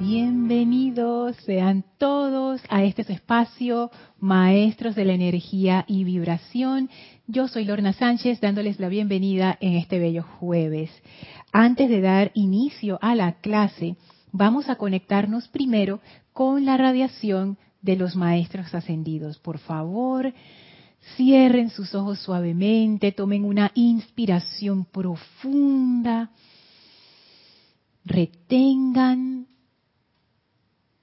Bienvenidos sean todos a este espacio, maestros de la energía y vibración. Yo soy Lorna Sánchez dándoles la bienvenida en este bello jueves. Antes de dar inicio a la clase, vamos a conectarnos primero con la radiación de los maestros ascendidos. Por favor, cierren sus ojos suavemente, tomen una inspiración profunda, retengan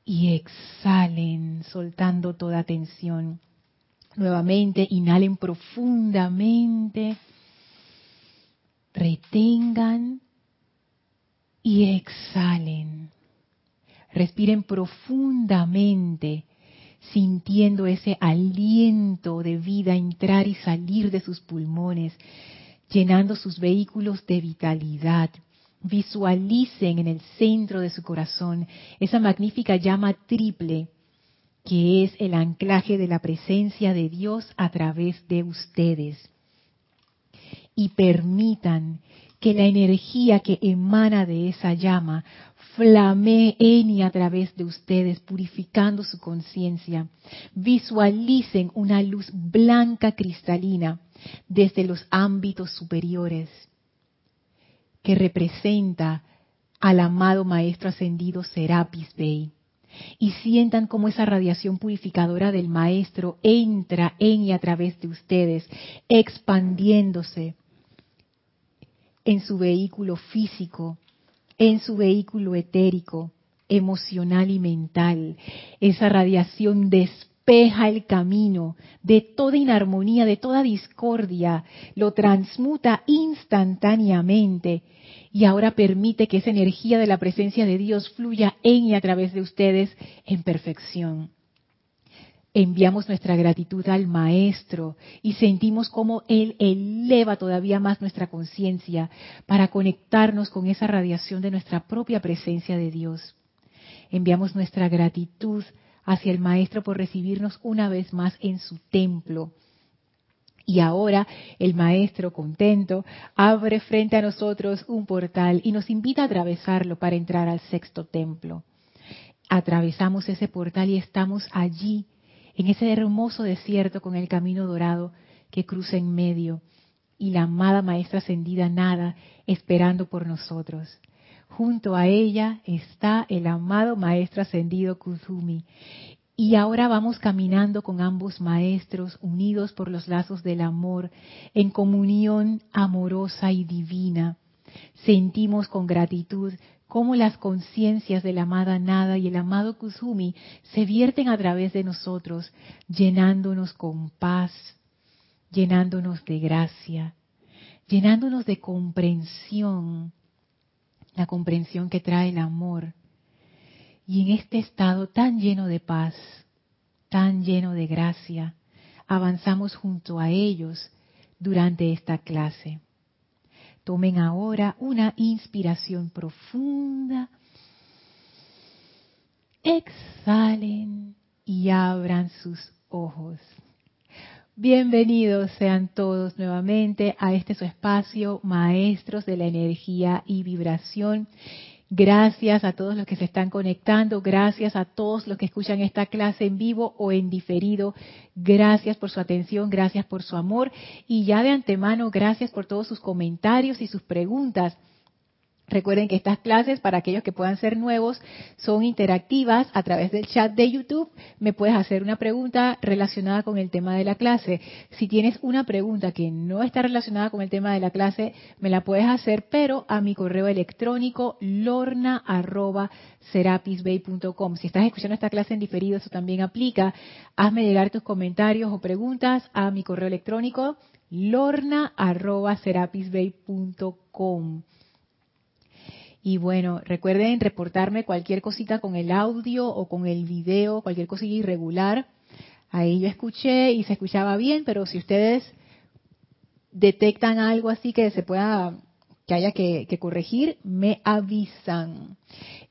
y exhalen, soltando toda tensión. Nuevamente, inhalen profundamente, retengan y exhalen. Respiren profundamente, sintiendo ese aliento de vida entrar y salir de sus pulmones, llenando sus vehículos de vitalidad Visualicen en el centro de su corazón esa magnífica llama triple que es el anclaje de la presencia de Dios a través de ustedes. Y permitan que la energía que emana de esa llama flamee en y a través de ustedes, purificando su conciencia. Visualicen una luz blanca cristalina desde los ámbitos superiores que representa al amado Maestro Ascendido Serapis Bey. Y sientan cómo esa radiación purificadora del Maestro entra en y a través de ustedes, expandiéndose en su vehículo físico, en su vehículo etérico, emocional y mental. Esa radiación despeja el camino de toda inarmonía, de toda discordia, lo transmuta instantáneamente y ahora permite que esa energía de la presencia de Dios fluya en y a través de ustedes en perfección. Enviamos nuestra gratitud al Maestro y sentimos cómo Él eleva todavía más nuestra conciencia para conectarnos con esa radiación de nuestra propia presencia de Dios. Enviamos nuestra gratitud hacia el Maestro por recibirnos una vez más en su templo y ahora el Maestro, contento, abre frente a nosotros un portal y nos invita a atravesarlo para entrar al sexto templo. Atravesamos ese portal y estamos allí, en ese hermoso desierto con el camino dorado que cruza en medio y la amada Maestra ascendida nada esperando por nosotros. Junto a ella está el amado Maestro ascendido Kuzumi y ahora vamos caminando con ambos maestros, unidos por los lazos del amor, en comunión amorosa y divina. Sentimos con gratitud cómo las conciencias de la amada Nada y el amado Kusumi se vierten a través de nosotros, llenándonos con paz, llenándonos de gracia, llenándonos de comprensión, la comprensión que trae el amor y en este estado tan lleno de paz, tan lleno de gracia, avanzamos junto a ellos durante esta clase. Tomen ahora una inspiración profunda. Exhalen y abran sus ojos. Bienvenidos sean todos nuevamente a este su espacio, maestros de la energía y vibración. Gracias a todos los que se están conectando, gracias a todos los que escuchan esta clase en vivo o en diferido. Gracias por su atención, gracias por su amor y ya de antemano gracias por todos sus comentarios y sus preguntas. Recuerden que estas clases, para aquellos que puedan ser nuevos, son interactivas a través del chat de YouTube. Me puedes hacer una pregunta relacionada con el tema de la clase. Si tienes una pregunta que no está relacionada con el tema de la clase, me la puedes hacer, pero a mi correo electrónico lorna.serapisbay.com. Si estás escuchando esta clase en diferido, eso también aplica. Hazme llegar tus comentarios o preguntas a mi correo electrónico lorna.serapisbay.com. Y bueno, recuerden reportarme cualquier cosita con el audio o con el video, cualquier cosilla irregular. Ahí yo escuché y se escuchaba bien, pero si ustedes detectan algo así que se pueda que haya que, corregir, me avisan.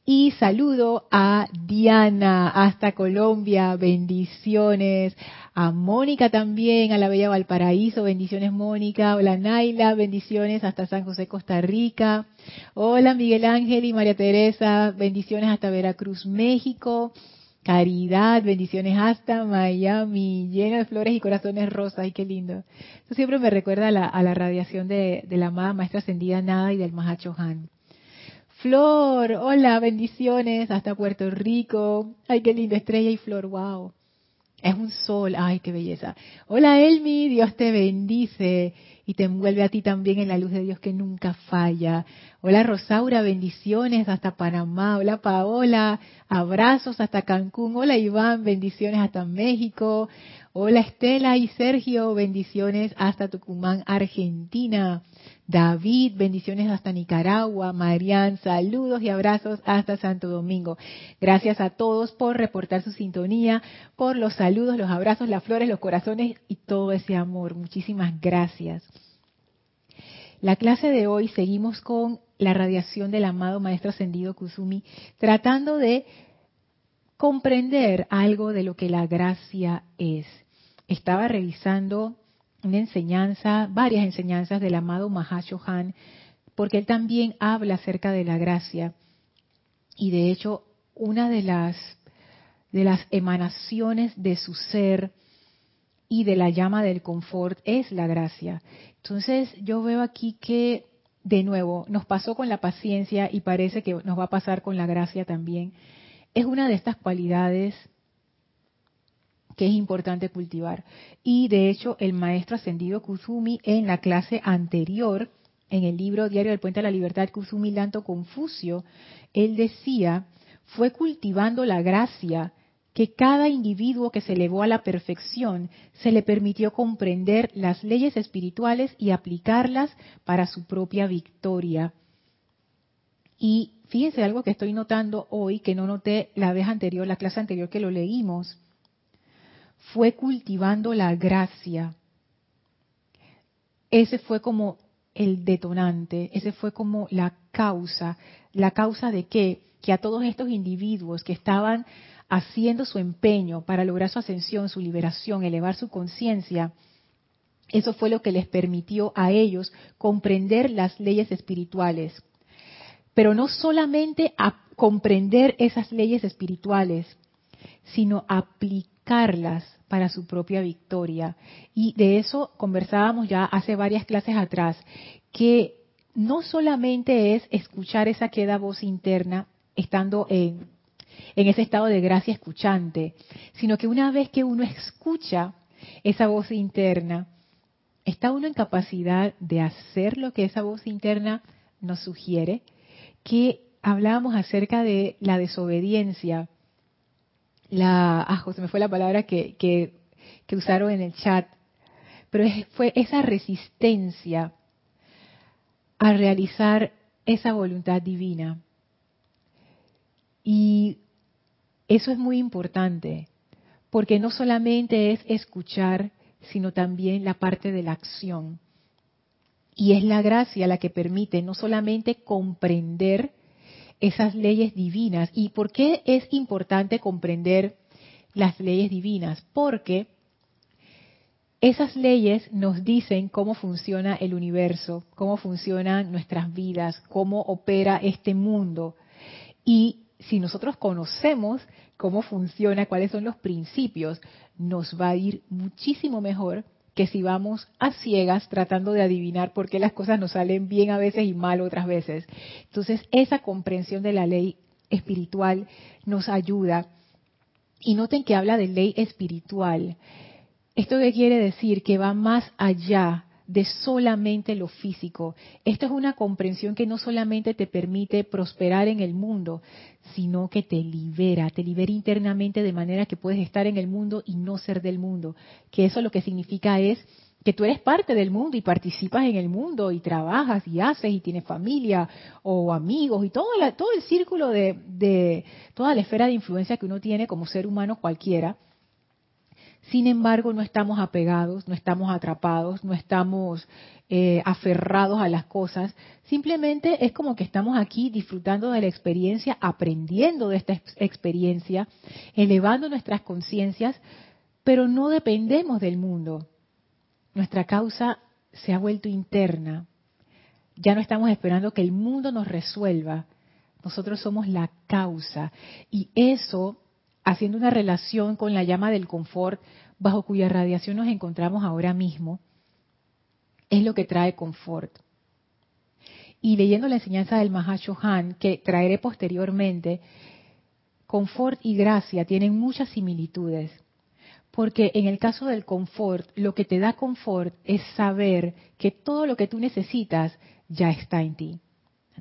Y saludo a Diana hasta Colombia, bendiciones. A Mónica también, a la Bella Valparaíso, bendiciones Mónica. Hola Naila, bendiciones hasta San José, Costa Rica. Hola Miguel Ángel y María Teresa, bendiciones hasta Veracruz, México. Caridad, bendiciones hasta Miami, lleno de flores y corazones rosas, ay qué lindo. Eso siempre me recuerda a la, radiación de, la amada maestra ascendida Nada y del Mahacho Han. Flor, hola, bendiciones hasta Puerto Rico, ay qué lindo, estrella y flor, wow. Es un sol, ay qué belleza. Hola Elmi, Dios te bendice y te envuelve a ti también en la luz de Dios que nunca falla. Hola Rosaura, bendiciones hasta Panamá. Hola Paola, abrazos hasta Cancún. Hola Iván, bendiciones hasta México. Hola Estela y Sergio, bendiciones hasta Tucumán, Argentina. David, bendiciones hasta Nicaragua. Marian, saludos y abrazos hasta Santo Domingo. Gracias a todos por reportar su sintonía, por los saludos, los abrazos, las flores, los corazones y todo ese amor. Muchísimas gracias. La clase de hoy seguimos con la radiación del amado Maestro Ascendido Kusumi, tratando de comprender algo de lo que la gracia es estaba revisando una enseñanza, varias enseñanzas del amado Mahashohan, porque él también habla acerca de la gracia. Y de hecho, una de las, de las emanaciones de su ser y de la llama del confort es la gracia. Entonces, yo veo aquí que, de nuevo, nos pasó con la paciencia y parece que nos va a pasar con la gracia también. Es una de estas cualidades que es importante cultivar. Y de hecho, el maestro ascendido Kusumi en la clase anterior, en el libro Diario del Puente a la Libertad, Kusumi Lanto Confucio, él decía, fue cultivando la gracia que cada individuo que se elevó a la perfección se le permitió comprender las leyes espirituales y aplicarlas para su propia victoria. Y fíjense algo que estoy notando hoy, que no noté la vez anterior, la clase anterior que lo leímos fue cultivando la gracia. Ese fue como el detonante, ese fue como la causa. ¿La causa de qué? Que a todos estos individuos que estaban haciendo su empeño para lograr su ascensión, su liberación, elevar su conciencia, eso fue lo que les permitió a ellos comprender las leyes espirituales. Pero no solamente a comprender esas leyes espirituales, sino aplicarlas para su propia victoria. Y de eso conversábamos ya hace varias clases atrás, que no solamente es escuchar esa queda voz interna estando en, en ese estado de gracia escuchante, sino que una vez que uno escucha esa voz interna, está uno en capacidad de hacer lo que esa voz interna nos sugiere, que hablábamos acerca de la desobediencia la, ah, me fue la palabra que, que, usaron en el chat, pero fue esa resistencia a realizar esa voluntad divina. Y eso es muy importante, porque no solamente es escuchar, sino también la parte de la acción. Y es la gracia la que permite no solamente comprender, esas leyes divinas. ¿Y por qué es importante comprender las leyes divinas? Porque esas leyes nos dicen cómo funciona el universo, cómo funcionan nuestras vidas, cómo opera este mundo. Y si nosotros conocemos cómo funciona, cuáles son los principios, nos va a ir muchísimo mejor que si vamos a ciegas tratando de adivinar por qué las cosas nos salen bien a veces y mal otras veces. Entonces, esa comprensión de la ley espiritual nos ayuda. Y noten que habla de ley espiritual. ¿Esto qué quiere decir? Que va más allá de solamente lo físico. Esto es una comprensión que no solamente te permite prosperar en el mundo, sino que te libera, te libera internamente de manera que puedes estar en el mundo y no ser del mundo. Que eso lo que significa es que tú eres parte del mundo y participas en el mundo y trabajas y haces y tienes familia o amigos y todo, todo el círculo de, de toda la esfera de influencia que uno tiene como ser humano cualquiera Sin embargo, no estamos apegados, no estamos atrapados, no estamos eh, aferrados a las cosas. Simplemente es como que estamos aquí disfrutando de la experiencia, aprendiendo de esta experiencia, elevando nuestras conciencias, pero no dependemos del mundo. Nuestra causa se ha vuelto interna. Ya no estamos esperando que el mundo nos resuelva. Nosotros somos la causa. Y eso haciendo una relación con la llama del confort bajo cuya radiación nos encontramos ahora mismo, es lo que trae confort. Y leyendo la enseñanza del Mahashohan, que traeré posteriormente, confort y gracia tienen muchas similitudes. Porque en el caso del confort, lo que te da confort es saber que todo lo que tú necesitas ya está en ti.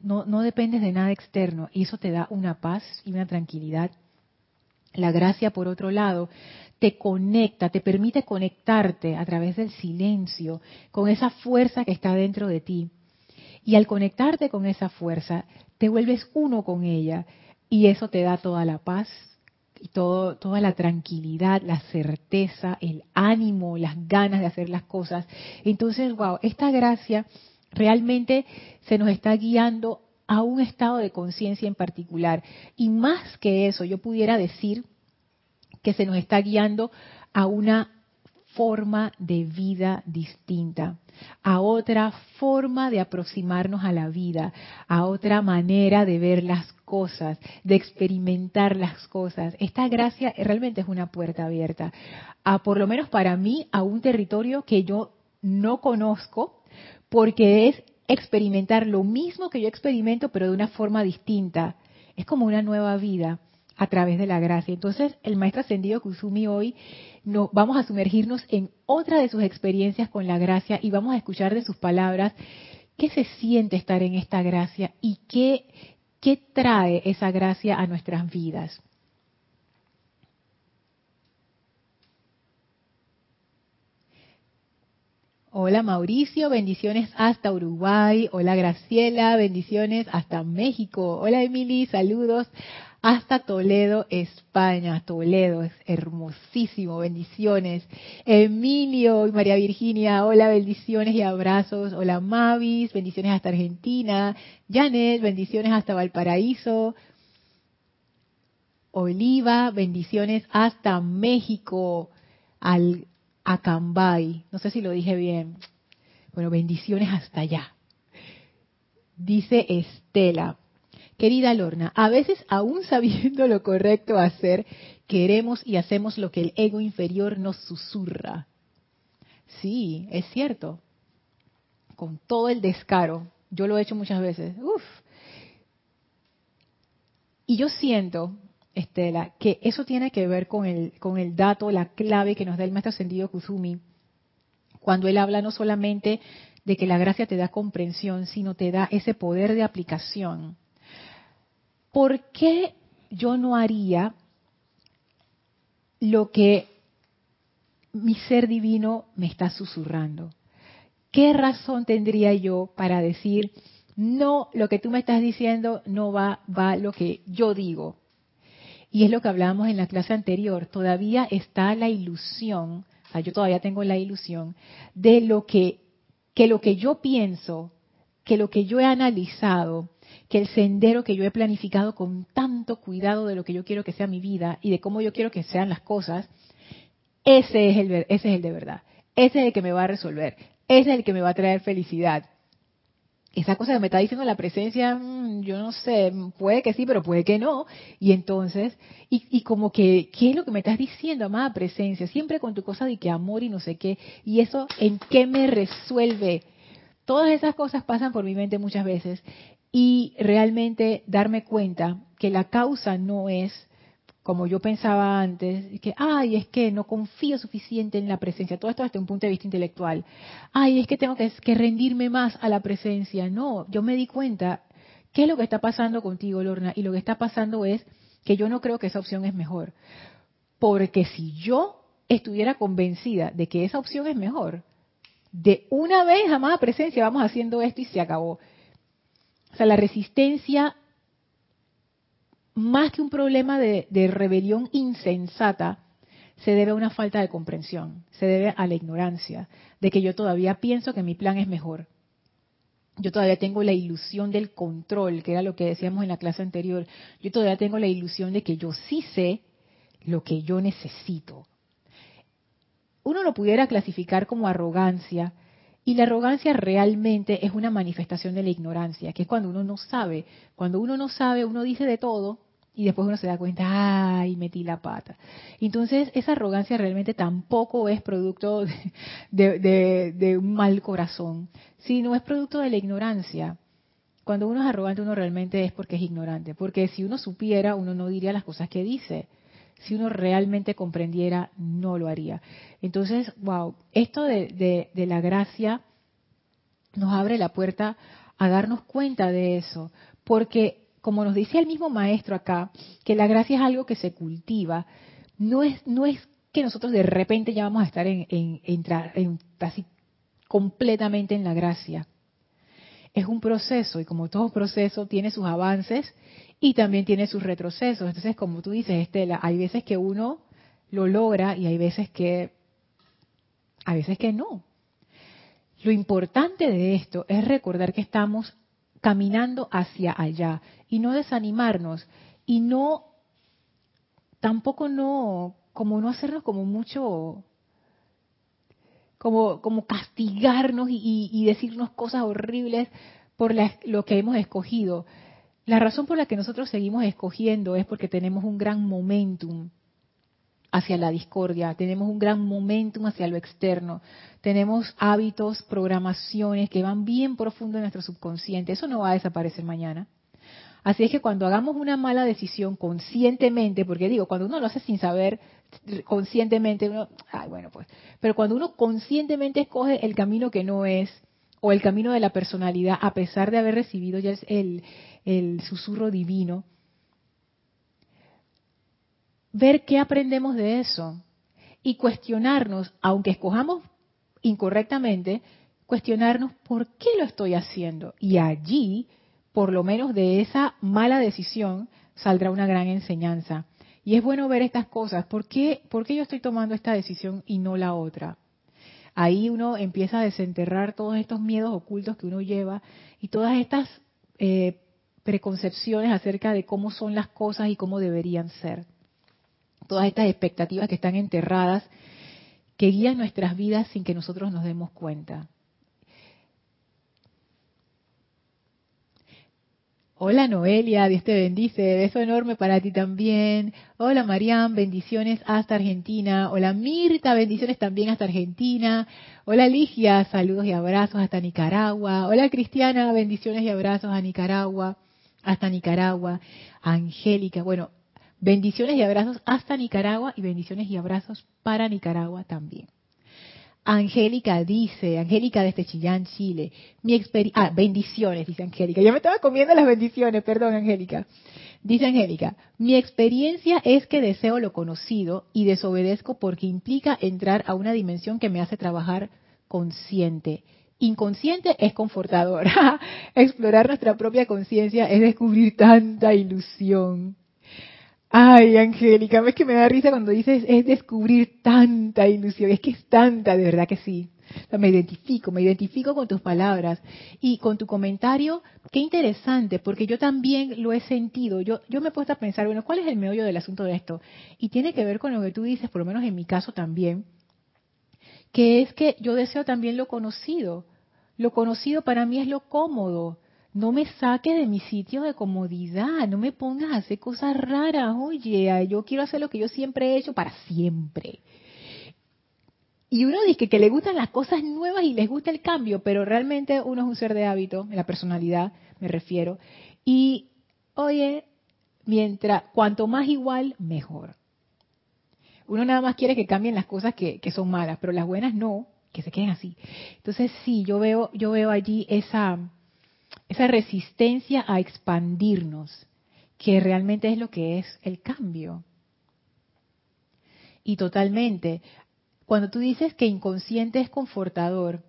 No, no dependes de nada externo y eso te da una paz y una tranquilidad la gracia, por otro lado, te conecta, te permite conectarte a través del silencio con esa fuerza que está dentro de ti. Y al conectarte con esa fuerza, te vuelves uno con ella y eso te da toda la paz y toda la tranquilidad, la certeza, el ánimo, las ganas de hacer las cosas. Entonces, wow, esta gracia realmente se nos está guiando a un estado de conciencia en particular. Y más que eso, yo pudiera decir que se nos está guiando a una forma de vida distinta, a otra forma de aproximarnos a la vida, a otra manera de ver las cosas, de experimentar las cosas. Esta gracia realmente es una puerta abierta, a por lo menos para mí, a un territorio que yo no conozco, porque es experimentar lo mismo que yo experimento, pero de una forma distinta. Es como una nueva vida a través de la gracia. Entonces, el maestro ascendido Kusumi hoy no, vamos a sumergirnos en otra de sus experiencias con la gracia y vamos a escuchar de sus palabras qué se siente estar en esta gracia y qué, qué trae esa gracia a nuestras vidas. Hola Mauricio, bendiciones hasta Uruguay. Hola Graciela, bendiciones hasta México. Hola Emily, saludos hasta Toledo, España. Toledo es hermosísimo, bendiciones. Emilio y María Virginia, hola, bendiciones y abrazos. Hola Mavis, bendiciones hasta Argentina. Janet, bendiciones hasta Valparaíso. Oliva, bendiciones hasta México. Al Acambay. No sé si lo dije bien. Bueno, bendiciones hasta allá. Dice Estela, querida Lorna, a veces aún sabiendo lo correcto hacer, queremos y hacemos lo que el ego inferior nos susurra. Sí, es cierto. Con todo el descaro. Yo lo he hecho muchas veces. Uf. Y yo siento Estela, que eso tiene que ver con el, con el dato, la clave que nos da el maestro ascendido Kusumi, cuando él habla no solamente de que la gracia te da comprensión, sino te da ese poder de aplicación. ¿Por qué yo no haría lo que mi ser divino me está susurrando? ¿Qué razón tendría yo para decir, no, lo que tú me estás diciendo no va, va lo que yo digo? Y es lo que hablábamos en la clase anterior, todavía está la ilusión, o sea, yo todavía tengo la ilusión de lo que, que lo que yo pienso, que lo que yo he analizado, que el sendero que yo he planificado con tanto cuidado de lo que yo quiero que sea mi vida y de cómo yo quiero que sean las cosas, ese es el, ese es el de verdad. Ese es el que me va a resolver. Ese es el que me va a traer felicidad esa cosa que me está diciendo la presencia, mm, yo no sé, puede que sí, pero puede que no. Y entonces, y, y, como que, ¿qué es lo que me estás diciendo, amada presencia? Siempre con tu cosa de que amor y no sé qué. Y eso, ¿en qué me resuelve? Todas esas cosas pasan por mi mente muchas veces. Y realmente darme cuenta que la causa no es como yo pensaba antes, que, ay, es que no confío suficiente en la presencia, todo esto desde un punto de vista intelectual, ay, es que tengo que, rendirme más a la presencia. No, yo me di cuenta, ¿qué es lo que está pasando contigo, Lorna? Y lo que está pasando es que yo no creo que esa opción es mejor. Porque si yo estuviera convencida de que esa opción es mejor, de una vez, amada presencia, vamos haciendo esto y se acabó. O sea, la resistencia más que un problema de, rebelión insensata, se debe a una falta de comprensión, se debe a la ignorancia, de que yo todavía pienso que mi plan es mejor. Yo todavía tengo la ilusión del control, que era lo que decíamos en la clase anterior. Yo todavía tengo la ilusión de que yo sí sé lo que yo necesito. Uno lo pudiera clasificar como arrogancia, y la arrogancia realmente es una manifestación de la ignorancia, que es cuando uno no sabe. Cuando uno no sabe, uno dice de todo y después uno se da cuenta, ay, metí la pata. Entonces, esa arrogancia realmente tampoco es producto de, un mal corazón, sino es producto de la ignorancia. Cuando uno es arrogante, uno realmente es porque es ignorante. Porque si uno supiera, uno no diría las cosas que dice. Si uno realmente comprendiera, no lo haría. Entonces, wow, esto de, de la gracia nos abre la puerta a darnos cuenta de eso. Porque como nos dice el mismo maestro acá, que la gracia es algo que se cultiva, no es, no es que nosotros de repente ya vamos a estar en, entrar en, casi completamente en la gracia. Es un proceso y como todo proceso tiene sus avances y también tiene sus retrocesos. Entonces, como tú dices, Estela, hay veces que uno lo logra y hay veces que, a veces que no. Lo importante de esto es recordar que estamos caminando hacia allá y no desanimarnos y no tampoco no como no hacernos como mucho como como castigarnos y, decirnos cosas horribles por lo que hemos escogido. La razón por la que nosotros seguimos escogiendo es porque tenemos un gran momentum hacia la discordia, tenemos un gran momentum hacia lo externo, tenemos hábitos, programaciones que van bien profundo en nuestro subconsciente, eso no va a desaparecer mañana. Así es que cuando hagamos una mala decisión conscientemente, porque digo, cuando uno lo hace sin saber, conscientemente, uno, ay, bueno, pues, pero cuando uno conscientemente escoge el camino que no es, o el camino de la personalidad, a pesar de haber recibido ya el, el susurro divino, ver qué aprendemos de eso y cuestionarnos, aunque escojamos incorrectamente, cuestionarnos por qué lo estoy haciendo. Y allí, por lo menos de esa mala decisión, saldrá una gran enseñanza. Y es bueno ver estas cosas. ¿Por qué, ¿Por qué yo estoy tomando esta decisión y no la otra? Ahí uno empieza a desenterrar todos estos miedos ocultos que uno lleva y todas estas eh, preconcepciones acerca de cómo son las cosas y cómo deberían ser todas estas expectativas que están enterradas, que guían nuestras vidas sin que nosotros nos demos cuenta. Hola Noelia, Dios te bendice, beso enorme para ti también. Hola Mariam, bendiciones hasta Argentina. Hola Mirta, bendiciones también hasta Argentina. Hola Ligia, saludos y abrazos hasta Nicaragua. Hola Cristiana, bendiciones y abrazos a Nicaragua, hasta Nicaragua. Angélica, bueno, Bendiciones y abrazos hasta Nicaragua y bendiciones y abrazos para Nicaragua también. Angélica dice, Angélica desde Chillán, Chile, mi experiencia, ah, bendiciones, dice Angélica, ya me estaba comiendo las bendiciones, perdón Angélica. Dice Angélica, mi experiencia es que deseo lo conocido y desobedezco porque implica entrar a una dimensión que me hace trabajar consciente. Inconsciente es confortador. Explorar nuestra propia conciencia es descubrir tanta ilusión. Ay, Angélica, ves que me da risa cuando dices es descubrir tanta ilusión, es que es tanta, de verdad que sí. me identifico, me identifico con tus palabras y con tu comentario, qué interesante, porque yo también lo he sentido. Yo, yo me he puesto a pensar, bueno, ¿cuál es el meollo del asunto de esto? Y tiene que ver con lo que tú dices, por lo menos en mi caso también, que es que yo deseo también lo conocido. Lo conocido para mí es lo cómodo no me saque de mi sitio de comodidad, no me pongas a hacer cosas raras, oye, yo quiero hacer lo que yo siempre he hecho para siempre. Y uno dice que le gustan las cosas nuevas y les gusta el cambio, pero realmente uno es un ser de hábito, en la personalidad me refiero. Y, oye, mientras, cuanto más igual, mejor. Uno nada más quiere que cambien las cosas que, que son malas, pero las buenas no, que se queden así. Entonces sí, yo veo, yo veo allí esa, esa resistencia a expandirnos, que realmente es lo que es el cambio. Y totalmente, cuando tú dices que inconsciente es confortador,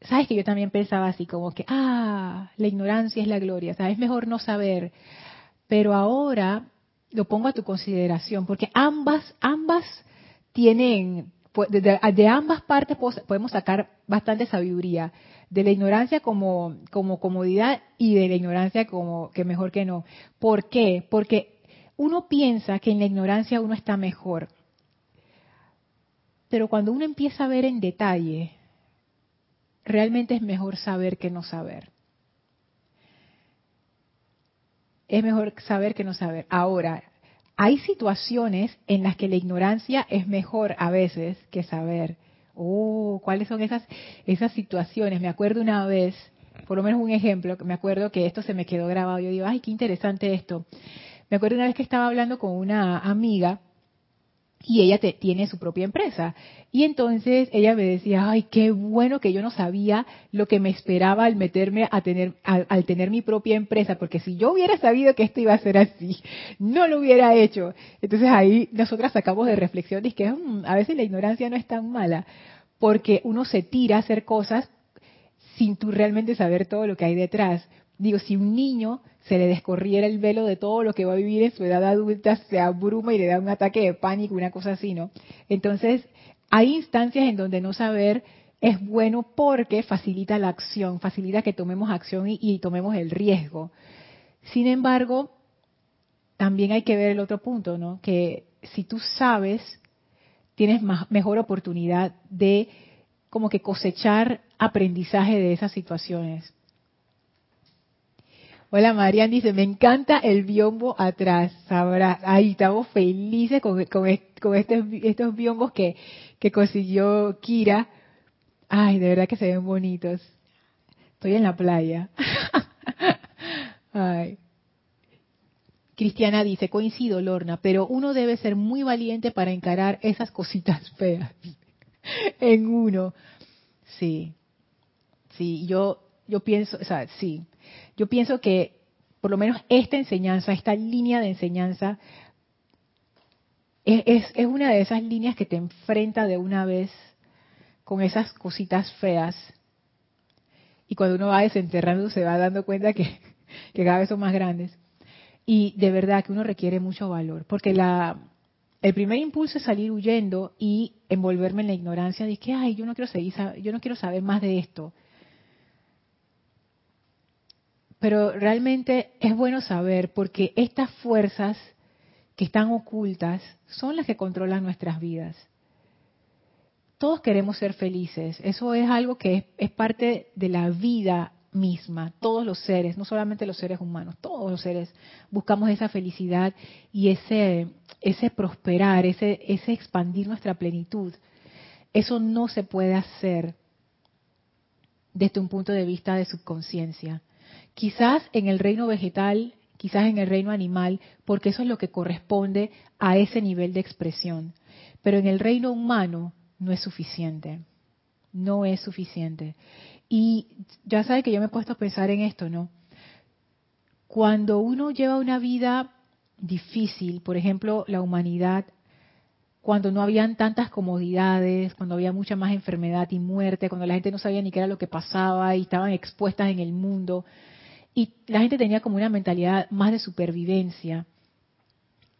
sabes que yo también pensaba así como que, ah, la ignorancia es la gloria, sabes, es mejor no saber. Pero ahora lo pongo a tu consideración, porque ambas, ambas tienen, de, ambas partes podemos sacar bastante sabiduría, de la ignorancia como, como comodidad y de la ignorancia como que mejor que no. ¿Por qué? Porque uno piensa que en la ignorancia uno está mejor, pero cuando uno empieza a ver en detalle, realmente es mejor saber que no saber. es mejor saber que no saber. Ahora, hay situaciones en las que la ignorancia es mejor a veces que saber. Oh, ¿cuáles son esas, esas situaciones? Me acuerdo una vez, por lo menos un ejemplo, me acuerdo que esto se me quedó grabado. Yo digo, ay, qué interesante esto. Me acuerdo una vez que estaba hablando con una amiga y ella tiene su propia empresa. Y entonces ella me decía, ay, qué bueno que yo no sabía lo que me esperaba al meterme a tener, al, tener mi propia empresa, porque si yo hubiera sabido que esto iba a ser así, no lo hubiera hecho. Entonces ahí nosotras sacamos de reflexión y que mm, a veces la ignorancia no es tan mala, porque uno se tira a hacer cosas sin tú realmente saber todo lo que hay detrás. Digo, si un niño se le descorriera el velo de todo lo que va a vivir en su edad adulta, se abruma y le da un ataque de pánico, una cosa así, ¿no? Entonces, hay instancias en donde no saber es bueno porque facilita la acción, facilita que tomemos acción y, tomemos el riesgo. Sin embargo, también hay que ver el otro punto, ¿no? Que si tú sabes, tienes mejor oportunidad de como que cosechar aprendizaje de esas situaciones. Hola Marian dice, me encanta el biombo atrás. Sabrá, ahí estamos felices con, con, estos, estos biombos que, que consiguió Kira. Ay, de verdad que se ven bonitos. Estoy en la playa. Ay. Cristiana dice, coincido Lorna, pero uno debe ser muy valiente para encarar esas cositas feas en uno. Sí, sí, yo, yo pienso, o sea, sí, yo pienso que por lo menos esta enseñanza, esta línea de enseñanza, es, una de esas líneas que te enfrenta de una vez con esas cositas feas. Y cuando uno va desenterrando se va dando cuenta que, que cada vez son más grandes. Y de verdad que uno requiere mucho valor, porque la, el primer impulso es salir huyendo y envolverme en la ignorancia de que, ay, yo no quiero seguir, yo no quiero saber más de esto. Pero realmente es bueno saber porque estas fuerzas que están ocultas son las que controlan nuestras vidas. Todos queremos ser felices, eso es algo que es, parte de la vida misma, todos los seres, no solamente los seres humanos, todos los seres buscamos esa felicidad y ese, ese prosperar, ese, ese expandir nuestra plenitud. Eso no se puede hacer desde un punto de vista de subconsciencia. Quizás en el reino vegetal, quizás en el reino animal, porque eso es lo que corresponde a ese nivel de expresión. Pero en el reino humano no es suficiente. No es suficiente. Y ya sabe que yo me he puesto a pensar en esto, ¿no? Cuando uno lleva una vida difícil, por ejemplo, la humanidad, cuando no habían tantas comodidades, cuando había mucha más enfermedad y muerte, cuando la gente no sabía ni qué era lo que pasaba y estaban expuestas en el mundo, y la gente tenía como una mentalidad más de supervivencia.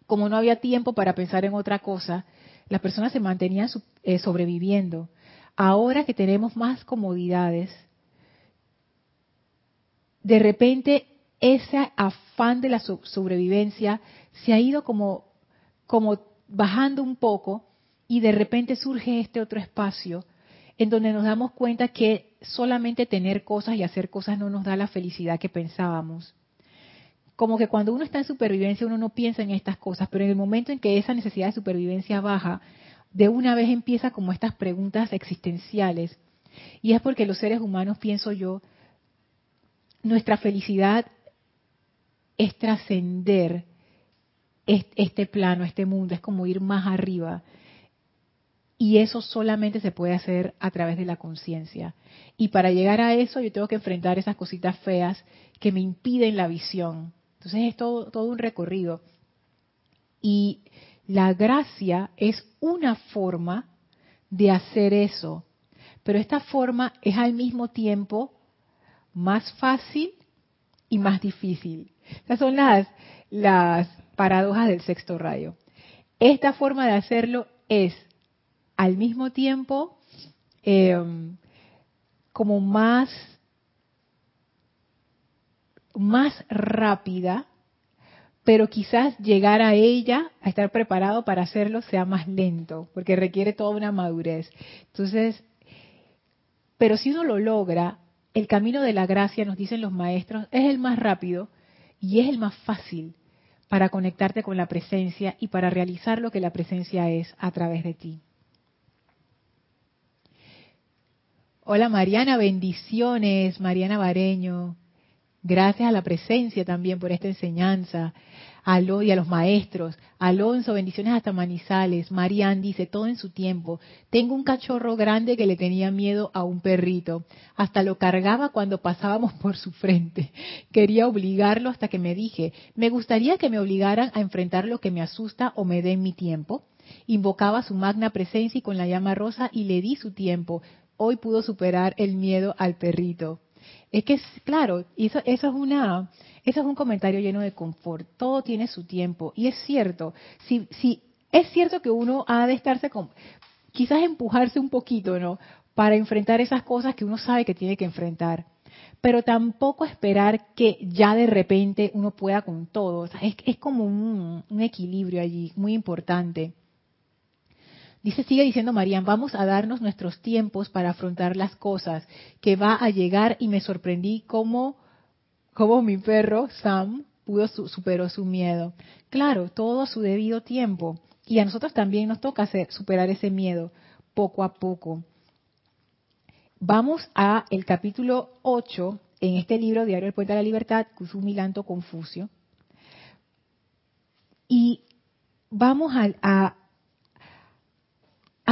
Como no había tiempo para pensar en otra cosa, las personas se mantenían eh, sobreviviendo. Ahora que tenemos más comodidades, de repente ese afán de la sobrevivencia se ha ido como, como bajando un poco y de repente surge este otro espacio en donde nos damos cuenta que solamente tener cosas y hacer cosas no nos da la felicidad que pensábamos. Como que cuando uno está en supervivencia uno no piensa en estas cosas, pero en el momento en que esa necesidad de supervivencia baja, de una vez empieza como estas preguntas existenciales. Y es porque los seres humanos, pienso yo, nuestra felicidad es trascender este plano, este mundo, es como ir más arriba. Y eso solamente se puede hacer a través de la conciencia. Y para llegar a eso yo tengo que enfrentar esas cositas feas que me impiden la visión. Entonces es todo, un recorrido. Y la gracia es una forma de hacer eso. Pero esta forma es al mismo tiempo más fácil y más difícil. Esas son las, las paradojas del sexto rayo. Esta forma de hacerlo es al mismo tiempo em, como más, más rápida, pero quizás llegar a ella, a estar preparado para hacerlo, sea más lento, porque requiere toda una madurez. Entonces, pero si uno lo logra, el camino de la gracia, nos dicen los maestros, es el más rápido y es el más fácil para conectarte con la presencia y para realizar lo que la presencia es a través de ti. Hola Mariana, bendiciones, Mariana Bareño. Gracias a la presencia también por esta enseñanza. Aló y a los maestros. Alonso, bendiciones hasta Manizales. Marian dice, todo en su tiempo. Tengo un cachorro grande que le tenía miedo a un perrito. Hasta lo cargaba cuando pasábamos por su frente. Quería obligarlo hasta que me dije, me gustaría que me obligaran a enfrentar lo que me asusta o me den mi tiempo. Invocaba su magna presencia y con la llama rosa y le di su tiempo. Hoy pudo superar el miedo al perrito. Es que, claro, eso, eso, es una, eso es un comentario lleno de confort. Todo tiene su tiempo. Y es cierto, si, si es cierto que uno ha de estarse con, quizás empujarse un poquito, ¿no? Para enfrentar esas cosas que uno sabe que tiene que enfrentar. Pero tampoco esperar que ya de repente uno pueda con todo. es, es, como un equilibrio allí, muy importante. Dice, sigue diciendo Marían, vamos a darnos nuestros tiempos para afrontar las cosas, que va a llegar y me sorprendí cómo, cómo mi perro, Sam, pudo superó su miedo. Claro, todo a su debido tiempo. Y a nosotros también nos toca superar ese miedo poco a poco. Vamos a el capítulo 8 en este libro, Diario del Puente de la Libertad, Kusumi Lanto Confucio. Y vamos a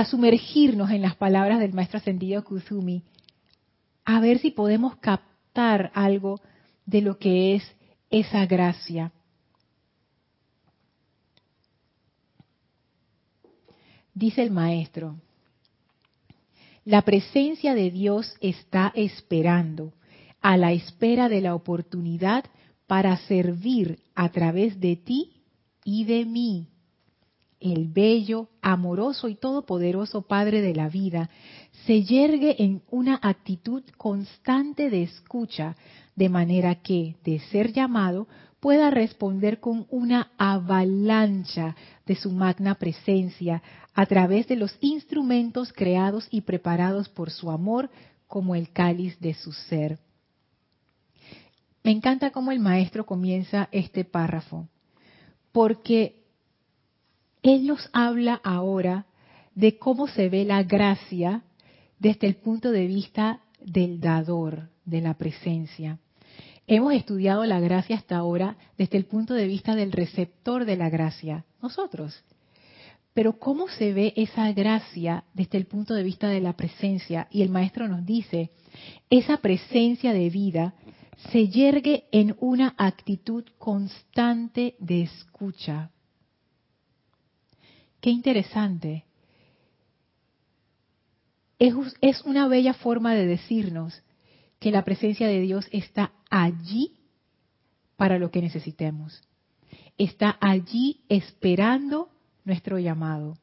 a sumergirnos en las palabras del maestro ascendido Kuzumi, a ver si podemos captar algo de lo que es esa gracia. Dice el maestro, la presencia de Dios está esperando, a la espera de la oportunidad para servir a través de ti y de mí el bello, amoroso y todopoderoso Padre de la vida, se yergue en una actitud constante de escucha, de manera que, de ser llamado, pueda responder con una avalancha de su magna presencia a través de los instrumentos creados y preparados por su amor como el cáliz de su ser. Me encanta cómo el maestro comienza este párrafo, porque él nos habla ahora de cómo se ve la gracia desde el punto de vista del dador, de la presencia. Hemos estudiado la gracia hasta ahora desde el punto de vista del receptor de la gracia, nosotros. Pero ¿cómo se ve esa gracia desde el punto de vista de la presencia? Y el maestro nos dice, esa presencia de vida se yergue en una actitud constante de escucha, Qué interesante. Es, una bella forma de decirnos que la presencia de Dios está allí para lo que necesitemos. Está allí esperando nuestro llamado.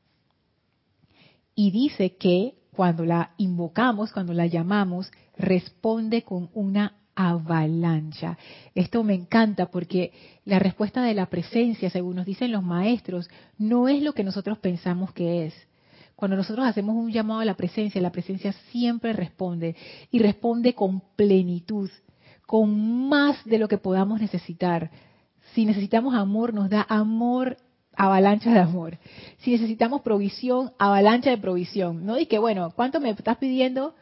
Y dice que cuando la invocamos, cuando la llamamos, responde con una avalancha. Esto me encanta porque la respuesta de la presencia, según nos dicen los maestros, no es lo que nosotros pensamos que es. Cuando nosotros hacemos un llamado a la presencia, la presencia siempre responde y responde con plenitud, con más de lo que podamos necesitar. Si necesitamos amor, nos da amor avalancha de amor. Si necesitamos provisión, avalancha de provisión. No y que, bueno, ¿cuánto me estás pidiendo?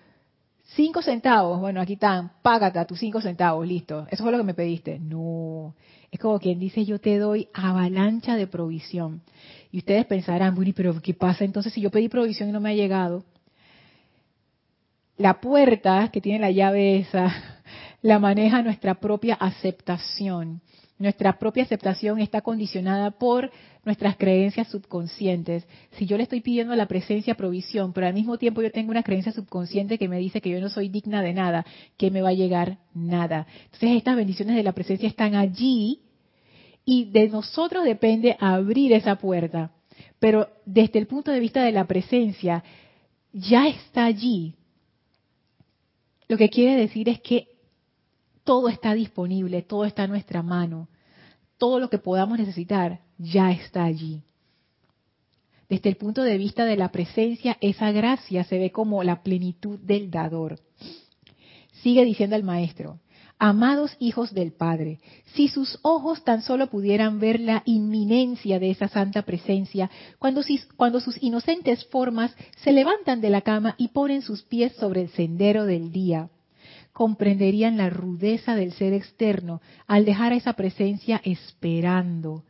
Cinco centavos, bueno, aquí están, págate tus cinco centavos, listo. Eso fue lo que me pediste. No, es como quien dice, yo te doy avalancha de provisión. Y ustedes pensarán, bueno, pero ¿qué pasa entonces si yo pedí provisión y no me ha llegado? La puerta que tiene la llave esa, la maneja nuestra propia aceptación. Nuestra propia aceptación está condicionada por nuestras creencias subconscientes. Si yo le estoy pidiendo la presencia provisión, pero al mismo tiempo yo tengo una creencia subconsciente que me dice que yo no soy digna de nada, que me va a llegar nada. Entonces estas bendiciones de la presencia están allí y de nosotros depende abrir esa puerta. Pero desde el punto de vista de la presencia, ya está allí. Lo que quiere decir es que todo está disponible, todo está a nuestra mano. Todo lo que podamos necesitar ya está allí. Desde el punto de vista de la presencia, esa gracia se ve como la plenitud del dador. Sigue diciendo el maestro, amados hijos del Padre, si sus ojos tan solo pudieran ver la inminencia de esa santa presencia, cuando, cuando, sus inocentes formas se levantan de la cama y ponen sus pies sobre el sendero del día, comprenderían la rudeza del ser externo al dejar a esa presencia esperando.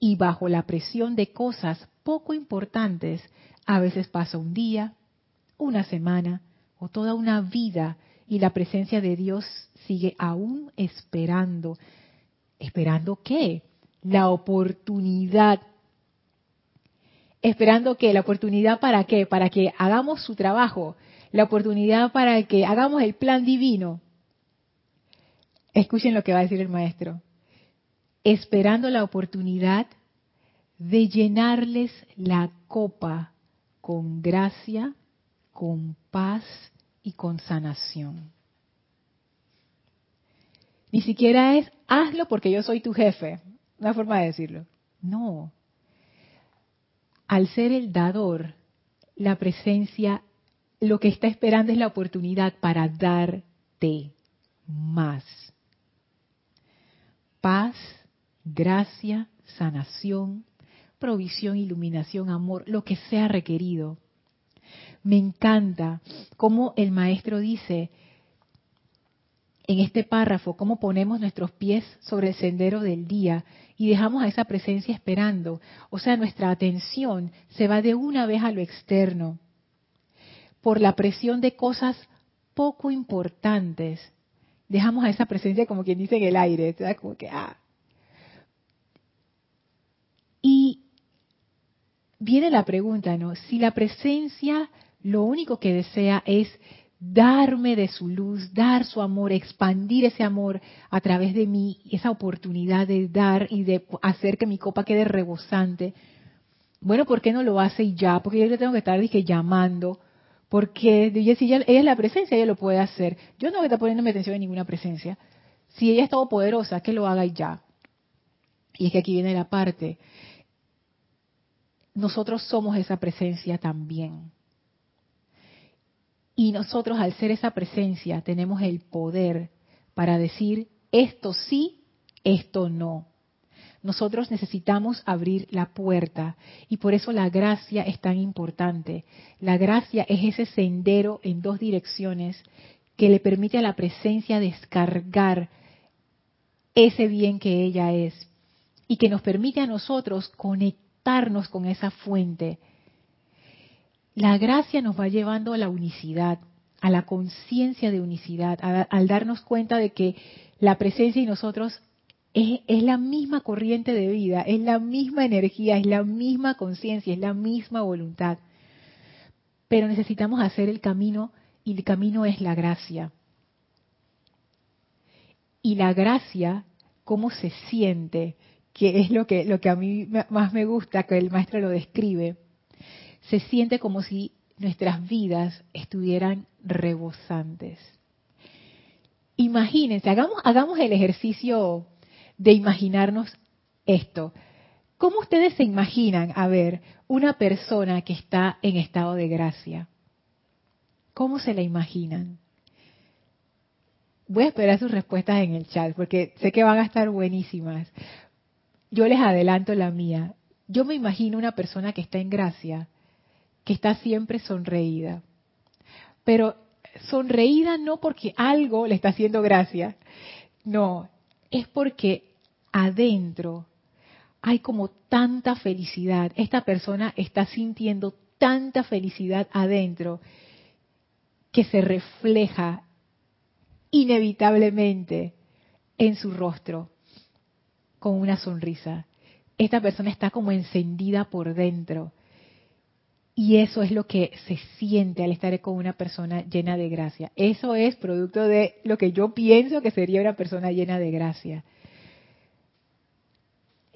Y bajo la presión de cosas poco importantes, a veces pasa un día, una semana o toda una vida y la presencia de Dios sigue aún esperando. ¿Esperando qué? La oportunidad. ¿Esperando qué? ¿La oportunidad para qué? Para que hagamos su trabajo, la oportunidad para que hagamos el plan divino. Escuchen lo que va a decir el maestro. Esperando la oportunidad de llenarles la copa con gracia, con paz y con sanación. Ni siquiera es hazlo porque yo soy tu jefe. Una forma de decirlo. No. Al ser el dador, la presencia lo que está esperando es la oportunidad para darte más. Paz, gracia, sanación, provisión, iluminación, amor, lo que sea requerido. Me encanta cómo el maestro dice en este párrafo, cómo ponemos nuestros pies sobre el sendero del día y dejamos a esa presencia esperando. O sea, nuestra atención se va de una vez a lo externo por la presión de cosas poco importantes, dejamos a esa presencia como quien dice en el aire, como que, ah. Y viene la pregunta, ¿no? Si la presencia lo único que desea es darme de su luz, dar su amor, expandir ese amor a través de mí, esa oportunidad de dar y de hacer que mi copa quede rebosante. Bueno, ¿por qué no lo hace ya? Porque yo le tengo que estar dije, llamando porque si ella, es la presencia, ella lo puede hacer. Yo no voy a estar poniéndome atención en ninguna presencia. Si ella es todopoderosa, que lo haga y ya. Y es que aquí viene la parte. Nosotros somos esa presencia también. Y nosotros al ser esa presencia tenemos el poder para decir esto sí, esto no nosotros necesitamos abrir la puerta y por eso la gracia es tan importante. La gracia es ese sendero en dos direcciones que le permite a la presencia descargar ese bien que ella es y que nos permite a nosotros conectarnos con esa fuente. La gracia nos va llevando a la unicidad, a la conciencia de unicidad, al darnos cuenta de que la presencia y nosotros es, la misma corriente de vida, es la misma energía, es la misma conciencia, es la misma voluntad. Pero necesitamos hacer el camino y el camino es la gracia. Y la gracia, ¿cómo se siente? Que es lo que, lo que a mí más me gusta, que el maestro lo describe. Se siente como si nuestras vidas estuvieran rebosantes. Imagínense, hagamos, hagamos el ejercicio de imaginarnos esto. ¿Cómo ustedes se imaginan, a ver, una persona que está en estado de gracia? ¿Cómo se la imaginan? Voy a esperar sus respuestas en el chat porque sé que van a estar buenísimas. Yo les adelanto la mía. Yo me imagino una persona que está en gracia, que está siempre sonreída. Pero sonreída no porque algo le está haciendo gracia, no, es porque adentro hay como tanta felicidad. Esta persona está sintiendo tanta felicidad adentro que se refleja inevitablemente en su rostro. con una sonrisa. Esta persona está como encendida por dentro. Y eso es lo que se siente al estar con una persona llena de gracia. Eso es producto de lo que yo pienso que sería una persona llena de gracia.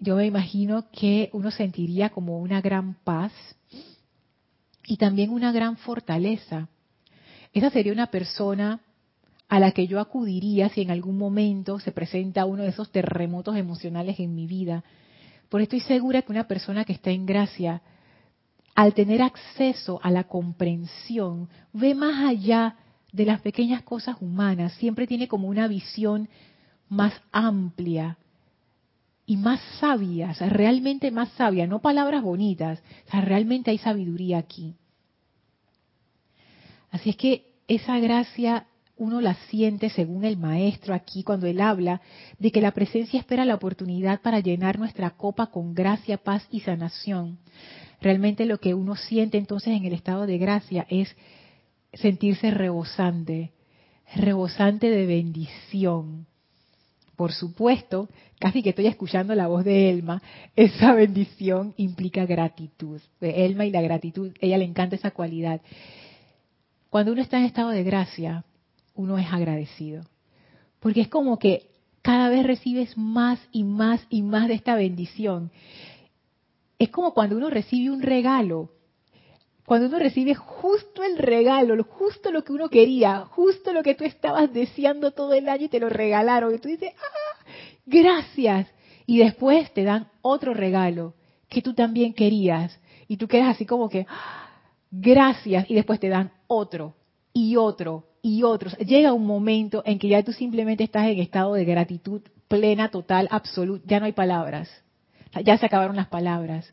Yo me imagino que uno sentiría como una gran paz y también una gran fortaleza. Esa sería una persona a la que yo acudiría si en algún momento se presenta uno de esos terremotos emocionales en mi vida. Por estoy segura que una persona que está en gracia, al tener acceso a la comprensión, ve más allá de las pequeñas cosas humanas, siempre tiene como una visión más amplia y más sabia, realmente más sabia, no palabras bonitas, o sea, realmente hay sabiduría aquí. Así es que esa gracia uno la siente según el maestro aquí cuando él habla de que la presencia espera la oportunidad para llenar nuestra copa con gracia, paz y sanación. Realmente lo que uno siente entonces en el estado de gracia es sentirse rebosante, rebosante de bendición. Por supuesto, casi que estoy escuchando la voz de Elma, esa bendición implica gratitud. Elma y la gratitud, ella le encanta esa cualidad. Cuando uno está en estado de gracia, uno es agradecido. Porque es como que cada vez recibes más y más y más de esta bendición. Es como cuando uno recibe un regalo. Cuando uno recibe justo el regalo, justo lo que uno quería, justo lo que tú estabas deseando todo el año y te lo regalaron. Y tú dices, ¡ah! Gracias. Y después te dan otro regalo que tú también querías. Y tú quedas así como que, ¡ah! gracias. Y después te dan otro y otro y otros. Llega un momento en que ya tú simplemente estás en estado de gratitud plena, total, absoluta. Ya no hay palabras. Ya se acabaron las palabras.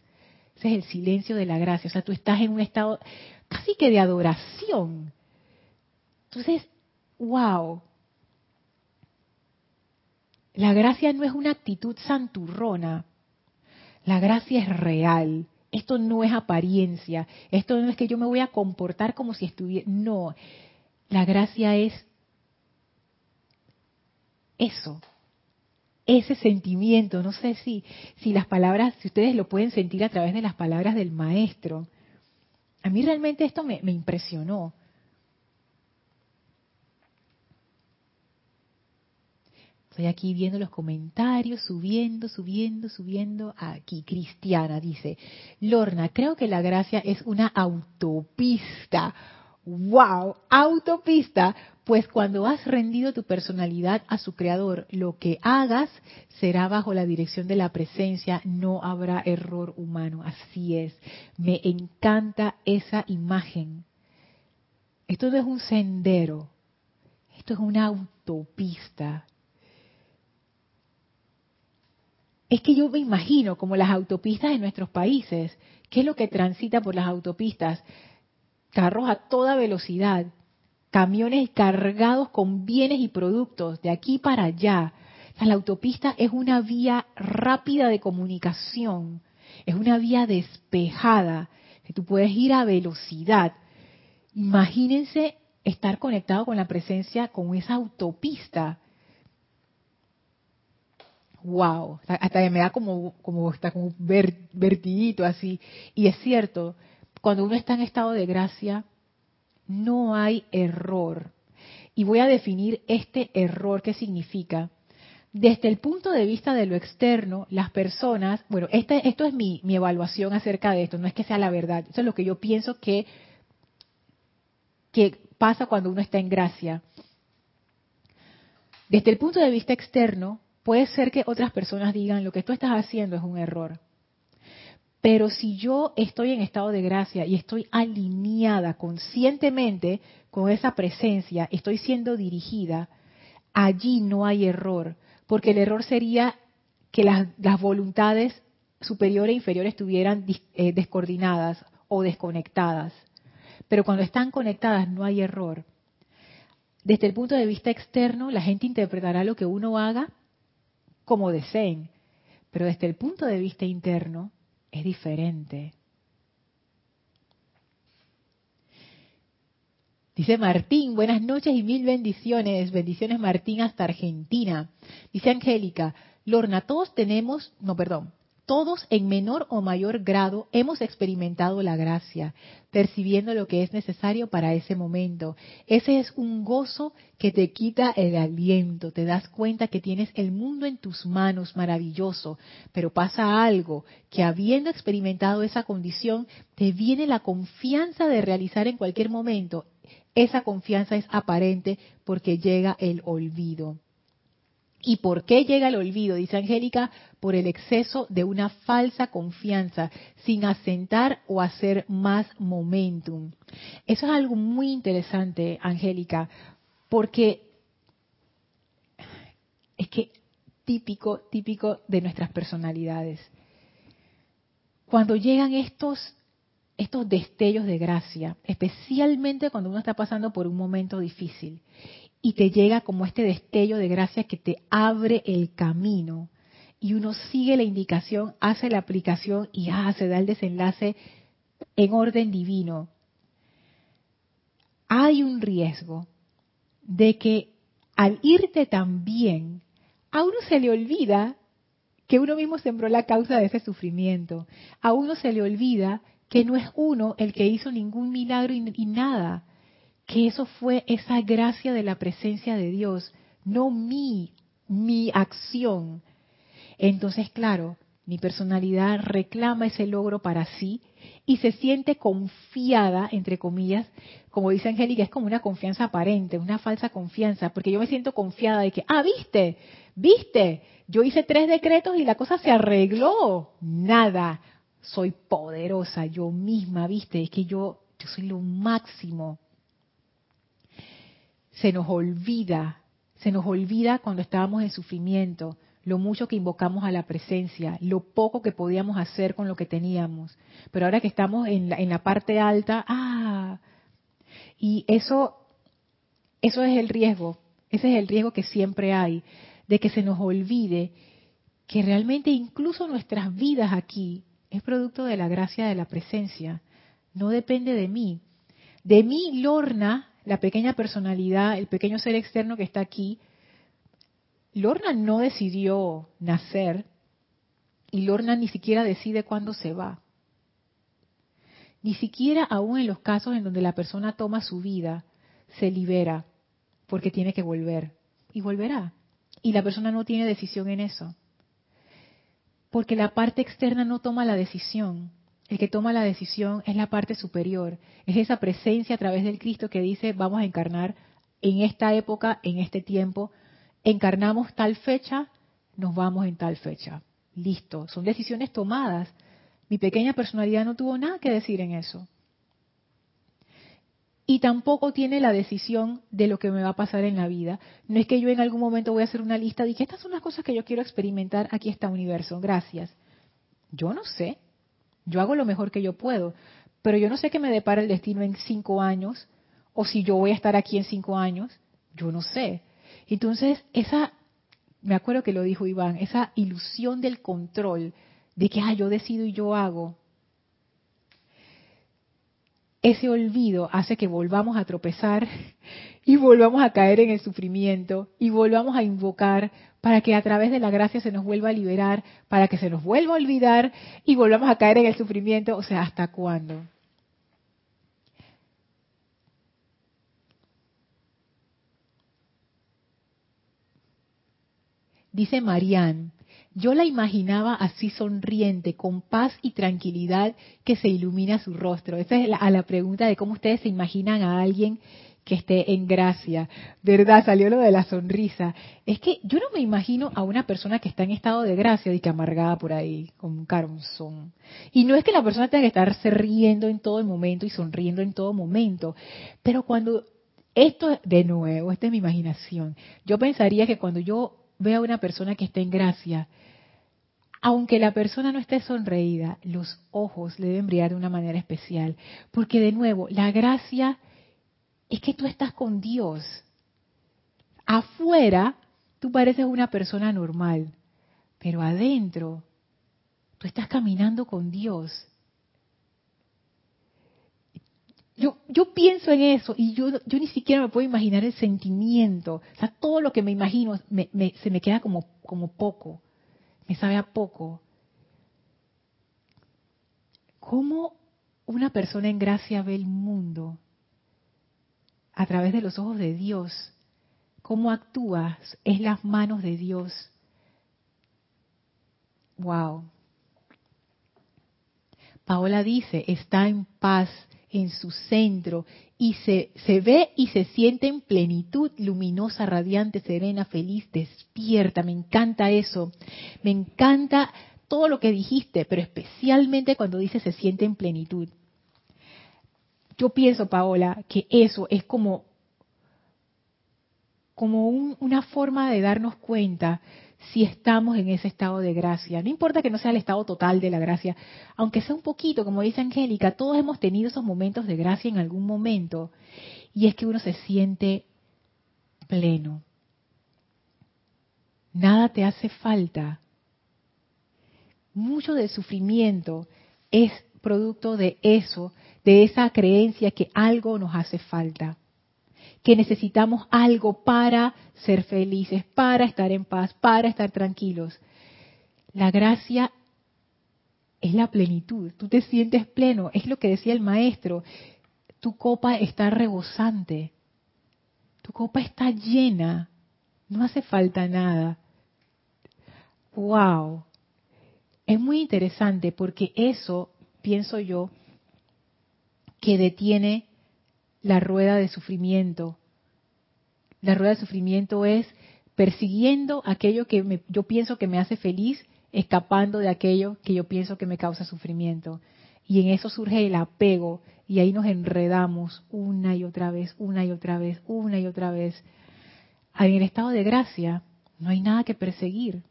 Ese es el silencio de la gracia. O sea, tú estás en un estado casi que de adoración. Entonces, wow. La gracia no es una actitud santurrona. La gracia es real. Esto no es apariencia. Esto no es que yo me voy a comportar como si estuviera. No. La gracia es eso, ese sentimiento. No sé si, si las palabras, si ustedes lo pueden sentir a través de las palabras del maestro. A mí realmente esto me, me impresionó. Estoy aquí viendo los comentarios, subiendo, subiendo, subiendo. Aquí, Cristiana dice, Lorna, creo que la gracia es una autopista wow, autopista, pues cuando has rendido tu personalidad a su creador, lo que hagas será bajo la dirección de la presencia, no habrá error humano. Así es, me encanta esa imagen. Esto no es un sendero, esto es una autopista. Es que yo me imagino como las autopistas de nuestros países, ¿qué es lo que transita por las autopistas? Carros a toda velocidad, camiones cargados con bienes y productos de aquí para allá. la autopista es una vía rápida de comunicación, es una vía despejada, que tú puedes ir a velocidad. Imagínense estar conectado con la presencia, con esa autopista. Wow, hasta me da como, como, como vertidito así. Y es cierto, cuando uno está en estado de gracia, no hay error. Y voy a definir este error, ¿qué significa? Desde el punto de vista de lo externo, las personas, bueno, este, esto es mi, evaluación acerca de esto, no es que sea la verdad, eso es lo que yo pienso que, que pasa cuando uno está en gracia. Desde el punto de vista externo, puede ser que otras personas digan lo que tú estás haciendo es un error. Pero si yo estoy en estado de gracia y estoy alineada conscientemente con esa presencia, estoy siendo dirigida, allí no hay error, porque el error sería que las, voluntades superiores e inferiores estuvieran eh, descoordinadas o desconectadas. Pero cuando están conectadas no hay error. Desde el punto de vista externo, la gente interpretará lo que uno haga como deseen. Pero desde el punto de vista interno, es diferente. Dice Martín, buenas noches y mil bendiciones. Bendiciones Martín hasta Argentina. Dice Angélica, Lorna, todos tenemos, no, perdón, todos en menor o mayor grado hemos experimentado la gracia, percibiendo lo que es necesario para ese momento. Ese es un gozo que te quita el aliento, te das cuenta que tienes el mundo en tus manos, maravilloso, pero pasa algo, que habiendo experimentado esa condición, te viene la confianza de realizar en cualquier momento. Esa confianza es aparente porque llega el olvido. ¿Y por qué llega el olvido? Dice Angélica, por el exceso de una falsa confianza, sin asentar o hacer más momentum. Eso es algo muy interesante, Angélica, porque es que típico, típico de nuestras personalidades. Cuando llegan estos estos destellos de gracia, especialmente cuando uno está pasando por un momento difícil y te llega como este destello de gracia que te abre el camino y uno sigue la indicación, hace la aplicación y ah, se da el desenlace en orden divino. Hay un riesgo de que al irte tan bien, a uno se le olvida que uno mismo sembró la causa de ese sufrimiento. A uno se le olvida que no es uno el que hizo ningún milagro y, y nada que eso fue esa gracia de la presencia de Dios, no mi, mi acción. Entonces, claro, mi personalidad reclama ese logro para sí y se siente confiada, entre comillas, como dice Angélica, es como una confianza aparente, una falsa confianza, porque yo me siento confiada de que, ah, viste, viste, yo hice tres decretos y la cosa se arregló. Nada, soy poderosa, yo misma, viste, es que yo, yo soy lo máximo se nos olvida, se nos olvida cuando estábamos en sufrimiento, lo mucho que invocamos a la presencia, lo poco que podíamos hacer con lo que teníamos. Pero ahora que estamos en la, en la parte alta, ah, y eso, eso es el riesgo, ese es el riesgo que siempre hay, de que se nos olvide que realmente incluso nuestras vidas aquí es producto de la gracia de la presencia, no depende de mí. De mí, Lorna, la pequeña personalidad, el pequeño ser externo que está aquí, Lorna no decidió nacer y Lorna ni siquiera decide cuándo se va. Ni siquiera aún en los casos en donde la persona toma su vida, se libera porque tiene que volver y volverá. Y la persona no tiene decisión en eso. Porque la parte externa no toma la decisión. El que toma la decisión es la parte superior, es esa presencia a través del Cristo que dice, vamos a encarnar en esta época, en este tiempo, encarnamos tal fecha, nos vamos en tal fecha. Listo, son decisiones tomadas. Mi pequeña personalidad no tuvo nada que decir en eso. Y tampoco tiene la decisión de lo que me va a pasar en la vida. No es que yo en algún momento voy a hacer una lista de que estas son las cosas que yo quiero experimentar, aquí está universo, gracias. Yo no sé. Yo hago lo mejor que yo puedo, pero yo no sé qué me depara el destino en cinco años o si yo voy a estar aquí en cinco años, yo no sé. Entonces, esa, me acuerdo que lo dijo Iván, esa ilusión del control, de que, ah, yo decido y yo hago, ese olvido hace que volvamos a tropezar y volvamos a caer en el sufrimiento y volvamos a invocar para que a través de la gracia se nos vuelva a liberar, para que se nos vuelva a olvidar y volvamos a caer en el sufrimiento. O sea, ¿hasta cuándo? Dice Marianne, yo la imaginaba así sonriente, con paz y tranquilidad que se ilumina su rostro. Esa es a la pregunta de cómo ustedes se imaginan a alguien que esté en gracia. ¿Verdad? Salió lo de la sonrisa. Es que yo no me imagino a una persona que está en estado de gracia y que amargada por ahí, con un caronzón. Y no es que la persona tenga que estarse riendo en todo momento y sonriendo en todo momento, pero cuando esto, de nuevo, esta es mi imaginación, yo pensaría que cuando yo veo a una persona que está en gracia, aunque la persona no esté sonreída, los ojos le deben brillar de una manera especial, porque de nuevo, la gracia es que tú estás con Dios. Afuera, tú pareces una persona normal, pero adentro, tú estás caminando con Dios. Yo, yo pienso en eso y yo, yo ni siquiera me puedo imaginar el sentimiento. O sea, todo lo que me imagino se me queda como, como poco. me sabe a poco. ¿Cómo una persona en gracia ve el mundo a través de los ojos de Dios? ¿Cómo actúas? Es las manos de Dios. Wow. Paola dice, está en paz en su centro y se, se ve y se siente en plenitud, luminosa, radiante, serena, feliz, despierta. Me encanta eso. Me encanta todo lo que dijiste, pero especialmente cuando dice se siente en plenitud. Yo pienso, Paola, que eso es como, como una forma de darnos cuenta si estamos en ese estado de gracia. No importa que no sea el estado total de la gracia, aunque sea un poquito, como dice Angélica, todos hemos tenido esos momentos de gracia en algún momento. Y es que uno se siente pleno. Nada te hace falta mucho del sufrimiento es producto de eso, de esa creencia que algo nos hace falta, que necesitamos algo para ser felices, para estar en paz, para estar tranquilos. La gracia es la plenitud, tú te sientes pleno, es lo que decía el maestro, tu copa está rebosante, tu copa está llena, no hace falta nada. ¡Wow! Es muy interesante porque eso, pienso yo, que detiene la rueda de sufrimiento. La rueda de sufrimiento es persiguiendo aquello que yo pienso que me hace feliz, escapando de aquello que yo pienso que me causa sufrimiento. Y en eso surge el apego y ahí nos enredamos una y otra vez, una y otra vez, una y otra vez. En el estado de gracia no hay nada que perseguir,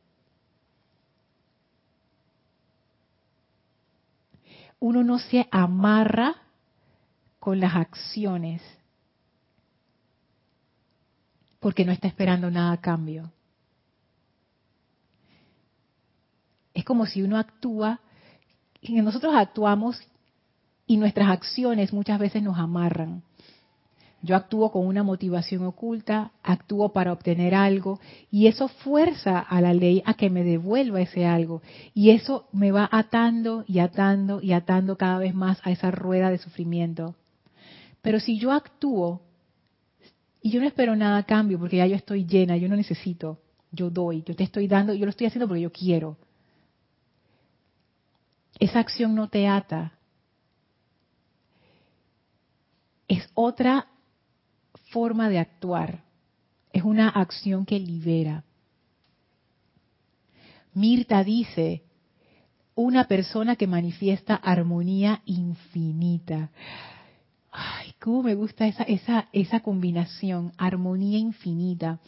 uno no se amarra con las acciones porque no está esperando nada a cambio. Es como si uno actúa, y nosotros actuamos y nuestras acciones muchas veces nos amarran. Yo actúo con una motivación oculta, actúo para obtener algo y eso fuerza a la ley a que me devuelva ese algo. Y eso me va atando y atando y atando cada vez más a esa rueda de sufrimiento. Pero si yo actúo y yo no espero nada a cambio porque ya yo estoy llena, yo no necesito, yo doy, yo te estoy dando, yo lo estoy haciendo porque yo quiero. Esa acción no te ata. Es otra forma de actuar, es una acción que libera. Mirta dice, una persona que manifiesta armonía infinita. Ay, cómo me gusta esa, esa, esa combinación, armonía infinita.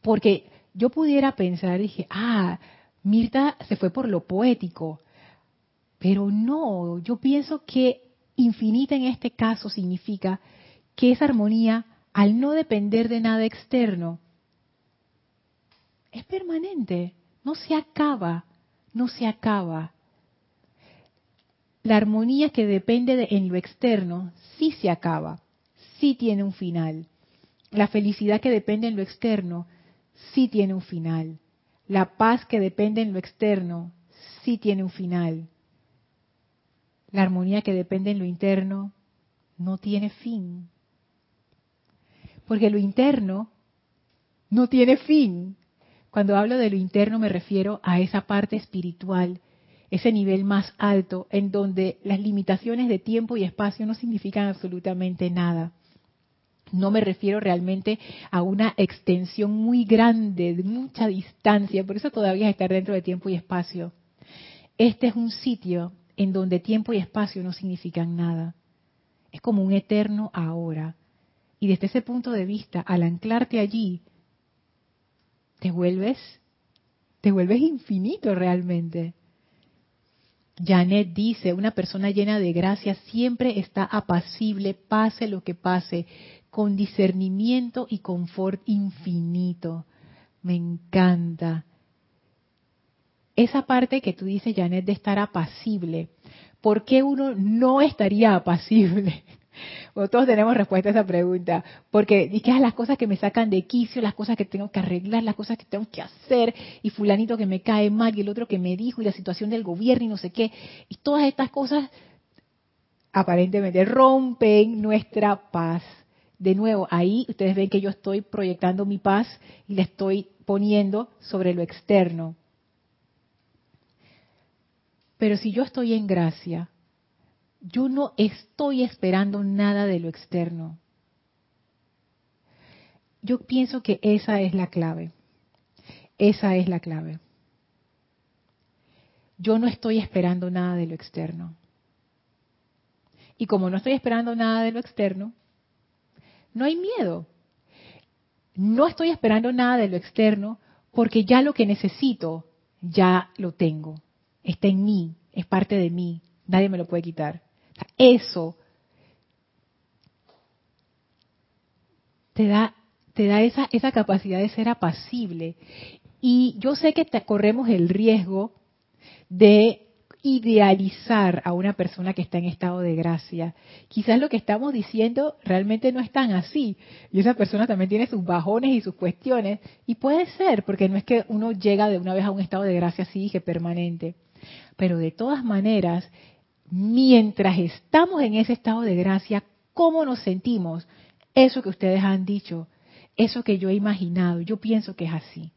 Porque yo pudiera pensar, dije, ah, Mirta se fue por lo poético. Pero no, yo pienso que infinita en este caso significa que esa armonía al no depender de nada externo, es permanente, no se acaba, no se acaba. La armonía que depende de, en lo externo sí se acaba, sí tiene un final. La felicidad que depende en lo externo sí tiene un final. La paz que depende en lo externo sí tiene un final. La armonía que depende en lo interno no tiene fin porque lo interno no tiene fin. Cuando hablo de lo interno me refiero a esa parte espiritual, ese nivel más alto en donde las limitaciones de tiempo y espacio no significan absolutamente nada. No me refiero realmente a una extensión muy grande, de mucha distancia, por eso todavía es estar dentro de tiempo y espacio. Este es un sitio en donde tiempo y espacio no significan nada. Es como un eterno ahora, y desde ese punto de vista, al anclarte allí, te vuelves, te vuelves infinito realmente. Janet dice, una persona llena de gracia siempre está apacible, pase lo que pase, con discernimiento y confort infinito. Me encanta. Esa parte que tú dices, Janet, de estar apacible. ¿Por qué uno no estaría apacible? Bueno, todos tenemos respuesta a esa pregunta, porque ¿y qué es las cosas que me sacan de quicio, las cosas que tengo que arreglar, las cosas que tengo que hacer, y fulanito que me cae mal, y el otro que me dijo, y la situación del gobierno, y no sé qué, y todas estas cosas aparentemente rompen nuestra paz. De nuevo, ahí ustedes ven que yo estoy proyectando mi paz y la estoy poniendo sobre lo externo. Pero si yo estoy en gracia, yo no estoy esperando nada de lo externo. Yo pienso que esa es la clave. Esa es la clave. Yo no estoy esperando nada de lo externo. Y como no estoy esperando nada de lo externo, no hay miedo. No estoy esperando nada de lo externo porque ya lo que necesito, ya lo tengo. Está en mí, es parte de mí. Nadie me lo puede quitar. Eso te da, te da esa, esa capacidad de ser apacible. Y yo sé que corremos el riesgo de idealizar a una persona que está en estado de gracia. Quizás lo que estamos diciendo realmente no es tan así. Y esa persona también tiene sus bajones y sus cuestiones. Y puede ser, porque no es que uno llega de una vez a un estado de gracia así que permanente. Pero de todas maneras, mientras estamos en ese estado de gracia, ¿cómo nos sentimos? Eso que ustedes han dicho, eso que yo he imaginado, yo pienso que es así.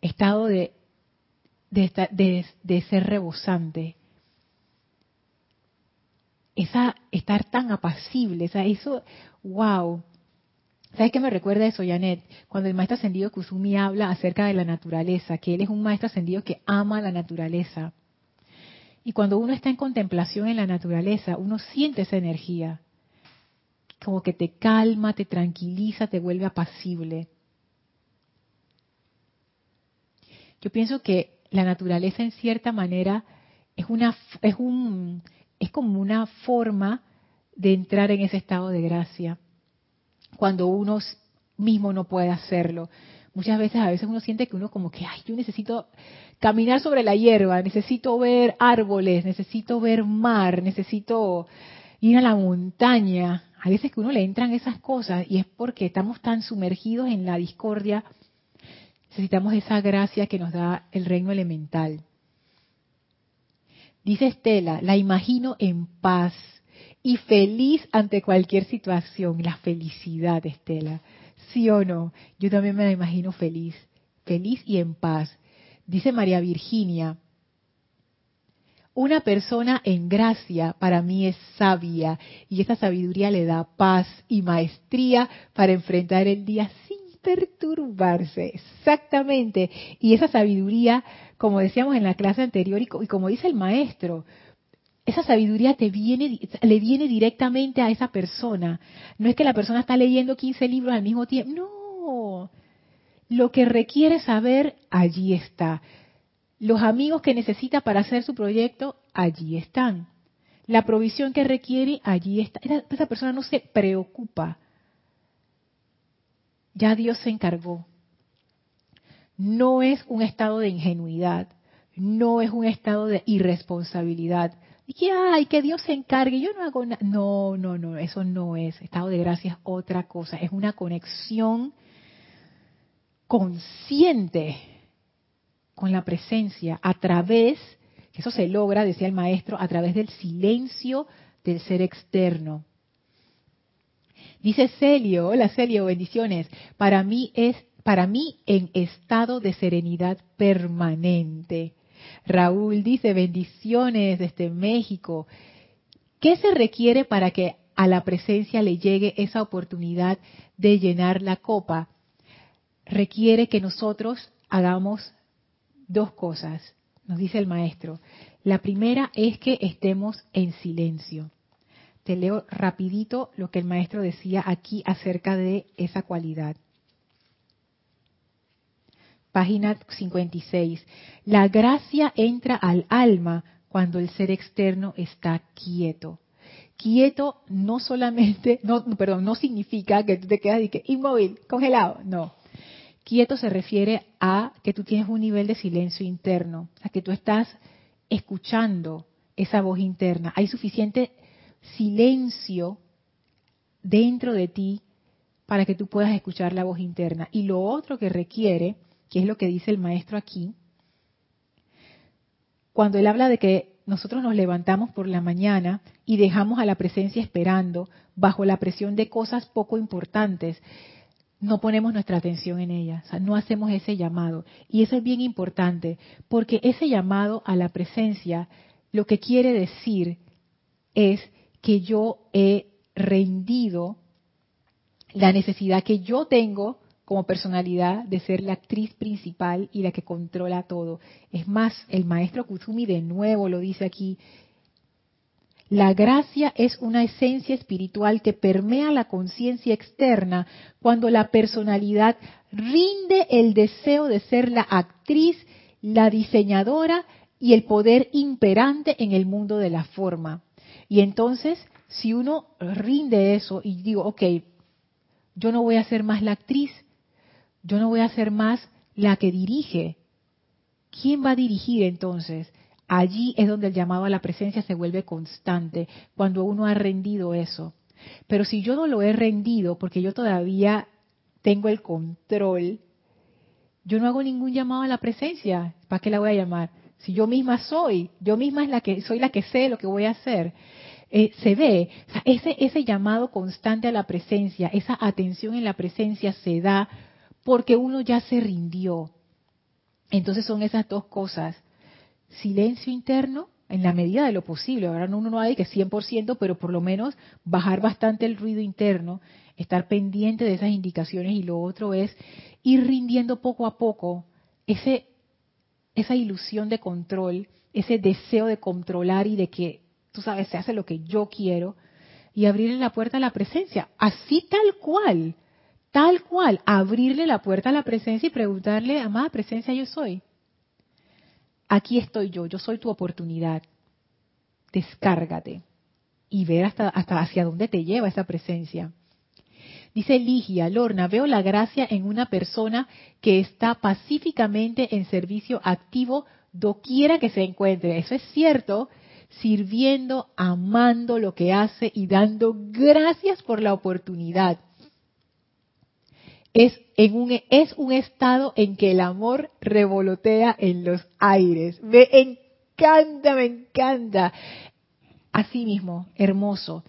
Estado de de, de, ser rebosante. Esa, estar tan apacible, eso, wow. ¿Sabes qué me recuerda eso, Janet? Cuando el maestro ascendido Kusumi habla acerca de la naturaleza, que él es un maestro ascendido que ama la naturaleza. Y cuando uno está en contemplación en la naturaleza, uno siente esa energía. Como que te calma, te tranquiliza, te vuelve apacible. Yo pienso que la naturaleza en cierta manera es una es un es como una forma de entrar en ese estado de gracia cuando uno mismo no puede hacerlo. Muchas veces, a veces uno siente que uno como que, ay, yo necesito caminar sobre la hierba, necesito ver árboles, necesito ver mar, necesito ir a la montaña. A veces que uno le entran esas cosas y es porque estamos tan sumergidos en la discordia Necesitamos esa gracia que nos da el reino elemental. Dice Estela, la imagino en paz y feliz ante cualquier situación. La felicidad, Estela. ¿Sí o no? Yo también me la imagino feliz. Feliz y en paz. Dice María Virginia, una persona en gracia para mí es sabia y esa sabiduría le da paz y maestría para enfrentar el día sin perturbarse, exactamente. Y esa sabiduría, como decíamos en la clase anterior y, como dice el maestro, esa sabiduría te viene, le viene directamente a esa persona. No es que la persona está leyendo 15 libros al mismo tiempo. No. Lo que requiere saber, allí está. Los amigos que necesita para hacer su proyecto, allí están. La provisión que requiere, allí está. Esa persona no se preocupa ya Dios se encargó. No es un estado de ingenuidad, no es un estado de irresponsabilidad. Y que, ay, que Dios se encargue, yo no hago nada. No, no, no, eso no es. Estado de gracia es otra cosa, es una conexión consciente con la presencia a través, eso se logra, decía el maestro, a través del silencio del ser externo. Dice Celio, hola Celio, bendiciones. Para mí es, para mí en estado de serenidad permanente. Raúl dice bendiciones desde México. ¿Qué se requiere para que a la presencia le llegue esa oportunidad de llenar la copa? Requiere que nosotros hagamos dos cosas, nos dice el maestro. La primera es que estemos en silencio te leo rapidito lo que el maestro decía aquí acerca de esa cualidad. Página 56. La gracia entra al alma cuando el ser externo está quieto. Quieto no solamente, no, perdón, no significa que tú te quedas inmóvil, congelado, no. Quieto se refiere a que tú tienes un nivel de silencio interno, a que tú estás escuchando esa voz interna. Hay suficiente silencio dentro de ti para que tú puedas escuchar la voz interna. Y lo otro que requiere, que es lo que dice el maestro aquí, cuando él habla de que nosotros nos levantamos por la mañana y dejamos a la presencia esperando bajo la presión de cosas poco importantes, no ponemos nuestra atención en ellas, no hacemos ese llamado. Y eso es bien importante, porque ese llamado a la presencia lo que quiere decir es que yo he rendido la necesidad que yo tengo como personalidad de ser la actriz principal y la que controla todo. Es más, el maestro Kuzumi de nuevo lo dice aquí. La gracia es una esencia espiritual que permea la conciencia externa cuando la personalidad rinde el deseo de ser la actriz, la diseñadora y el poder imperante en el mundo de la forma. Y entonces, si uno rinde eso y digo, ok, yo no voy a ser más la actriz, yo no voy a ser más la que dirige. ¿Quién va a dirigir entonces? Allí es donde el llamado a la presencia se vuelve constante, cuando uno ha rendido eso. Pero si yo no lo he rendido porque yo todavía tengo el control, yo no hago ningún llamado a la presencia. ¿Para qué la voy a llamar? Si yo misma soy, yo misma es la que soy la que sé lo que voy a hacer. Eh, se ve, ese, ese llamado constante a la presencia, esa atención en la presencia se da porque uno ya se rindió. Entonces son esas dos cosas. Silencio interno en la medida de lo posible. Ahora uno no hay que 100%, pero por lo menos bajar bastante el ruido interno, estar pendiente de esas indicaciones y lo otro es ir rindiendo poco a poco ese esa ilusión de control, ese deseo de controlar y de que, tú sabes, se hace lo que yo quiero, y abrirle la puerta a la presencia, así tal cual, tal cual, abrirle la puerta a la presencia y preguntarle, amada presencia, yo soy. Aquí estoy yo, yo soy tu oportunidad. Descárgate y ver hasta, hasta hacia dónde te lleva esa presencia. Dice Ligia, Lorna, veo la gracia en una persona que está pacíficamente en servicio activo doquiera que se encuentre. Eso es cierto, sirviendo, amando lo que hace y dando gracias por la oportunidad. Es, en un, es un estado en que el amor revolotea en los aires. Me encanta, me encanta. Así mismo, hermoso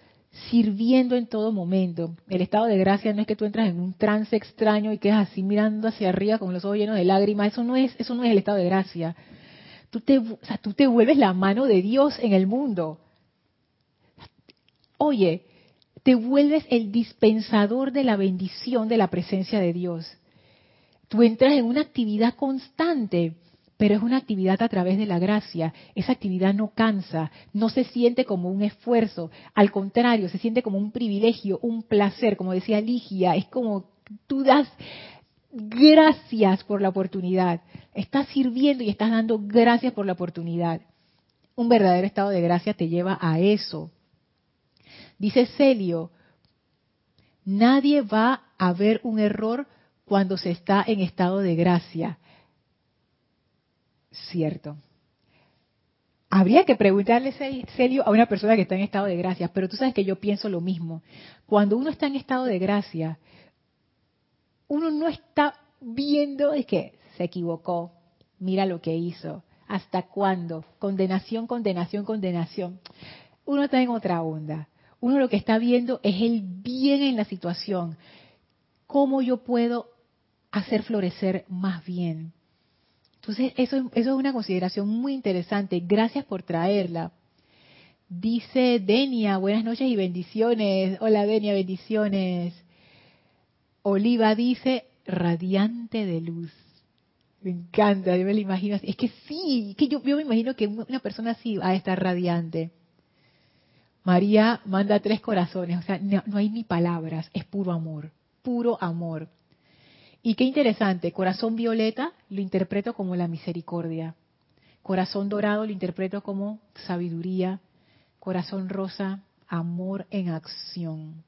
sirviendo en todo momento. El estado de gracia no es que tú entras en un trance extraño y quedas así mirando hacia arriba con los ojos llenos de lágrimas. Eso no es, eso no es el estado de gracia. Tú te, tú te vuelves la mano de Dios en el mundo. Oye, te vuelves el dispensador de la bendición de la presencia de Dios. Tú entras en una actividad constante pero es una actividad a través de la gracia. Esa actividad no cansa, no se siente como un esfuerzo, al contrario, se siente como un privilegio, un placer, como decía Ligia, es como tú das gracias por la oportunidad, estás sirviendo y estás dando gracias por la oportunidad. Un verdadero estado de gracia te lleva a eso. Dice Celio, nadie va a ver un error cuando se está en estado de gracia cierto. Habría que preguntarle serio a una persona que está en estado de gracia, pero tú sabes que yo pienso lo mismo. Cuando uno está en estado de gracia, uno no está viendo es que se equivocó, mira lo que hizo, hasta cuándo, condenación, condenación, condenación. Uno está en otra onda. Uno lo que está viendo es el bien en la situación. ¿Cómo yo puedo hacer florecer más bien? Entonces, eso, eso es una consideración muy interesante. Gracias por traerla. Dice Denia, buenas noches y bendiciones. Hola Denia, bendiciones. Oliva dice, radiante de luz. Me encanta, yo me lo imagino así. Es que sí, que yo, yo me imagino que una persona así va a estar radiante. María manda tres corazones, o sea, no hay ni palabras, es puro amor, puro amor. Y qué interesante, corazón violeta lo interpreto como la misericordia, corazón dorado lo interpreto como sabiduría, corazón rosa, amor en acción.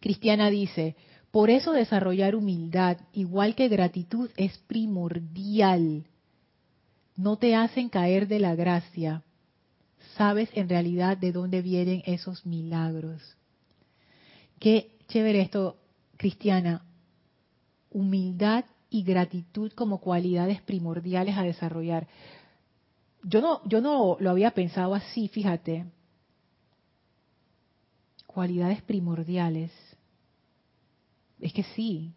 Cristiana dice, por eso desarrollar humildad, igual que gratitud, es primordial. No te hacen caer de la gracia. Sabes en realidad de dónde vienen esos milagros. Qué chévere esto, Cristiana. Humildad y gratitud como cualidades primordiales a desarrollar. Yo no, yo no lo había pensado así, fíjate. Cualidades primordiales. Es que sí.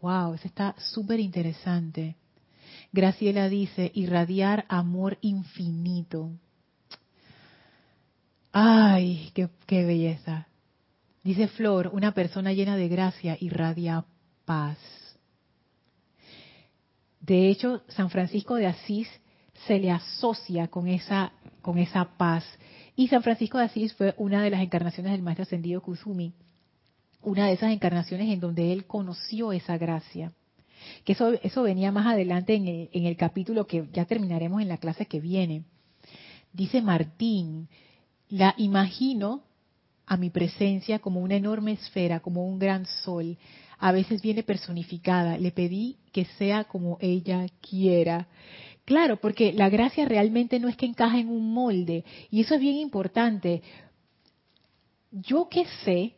Wow, eso está súper interesante. Graciela dice, irradiar amor infinito. Ay, qué, belleza. Dice Flor, una persona llena de gracia irradia paz. De hecho, San Francisco de Asís se le asocia con esa, con esa paz. Y San Francisco de Asís fue una de las encarnaciones del Maestro Ascendido Kusumi, una de esas encarnaciones en donde él conoció esa gracia. Que eso, eso venía más adelante en el, en el capítulo que ya terminaremos en la clase que viene. Dice Martín, la imagino a mi presencia como una enorme esfera, como un gran sol. A veces viene personificada. Le pedí que sea como ella quiera. Claro, porque la gracia realmente no es que encaje en un molde. Y eso es bien importante. Yo que sé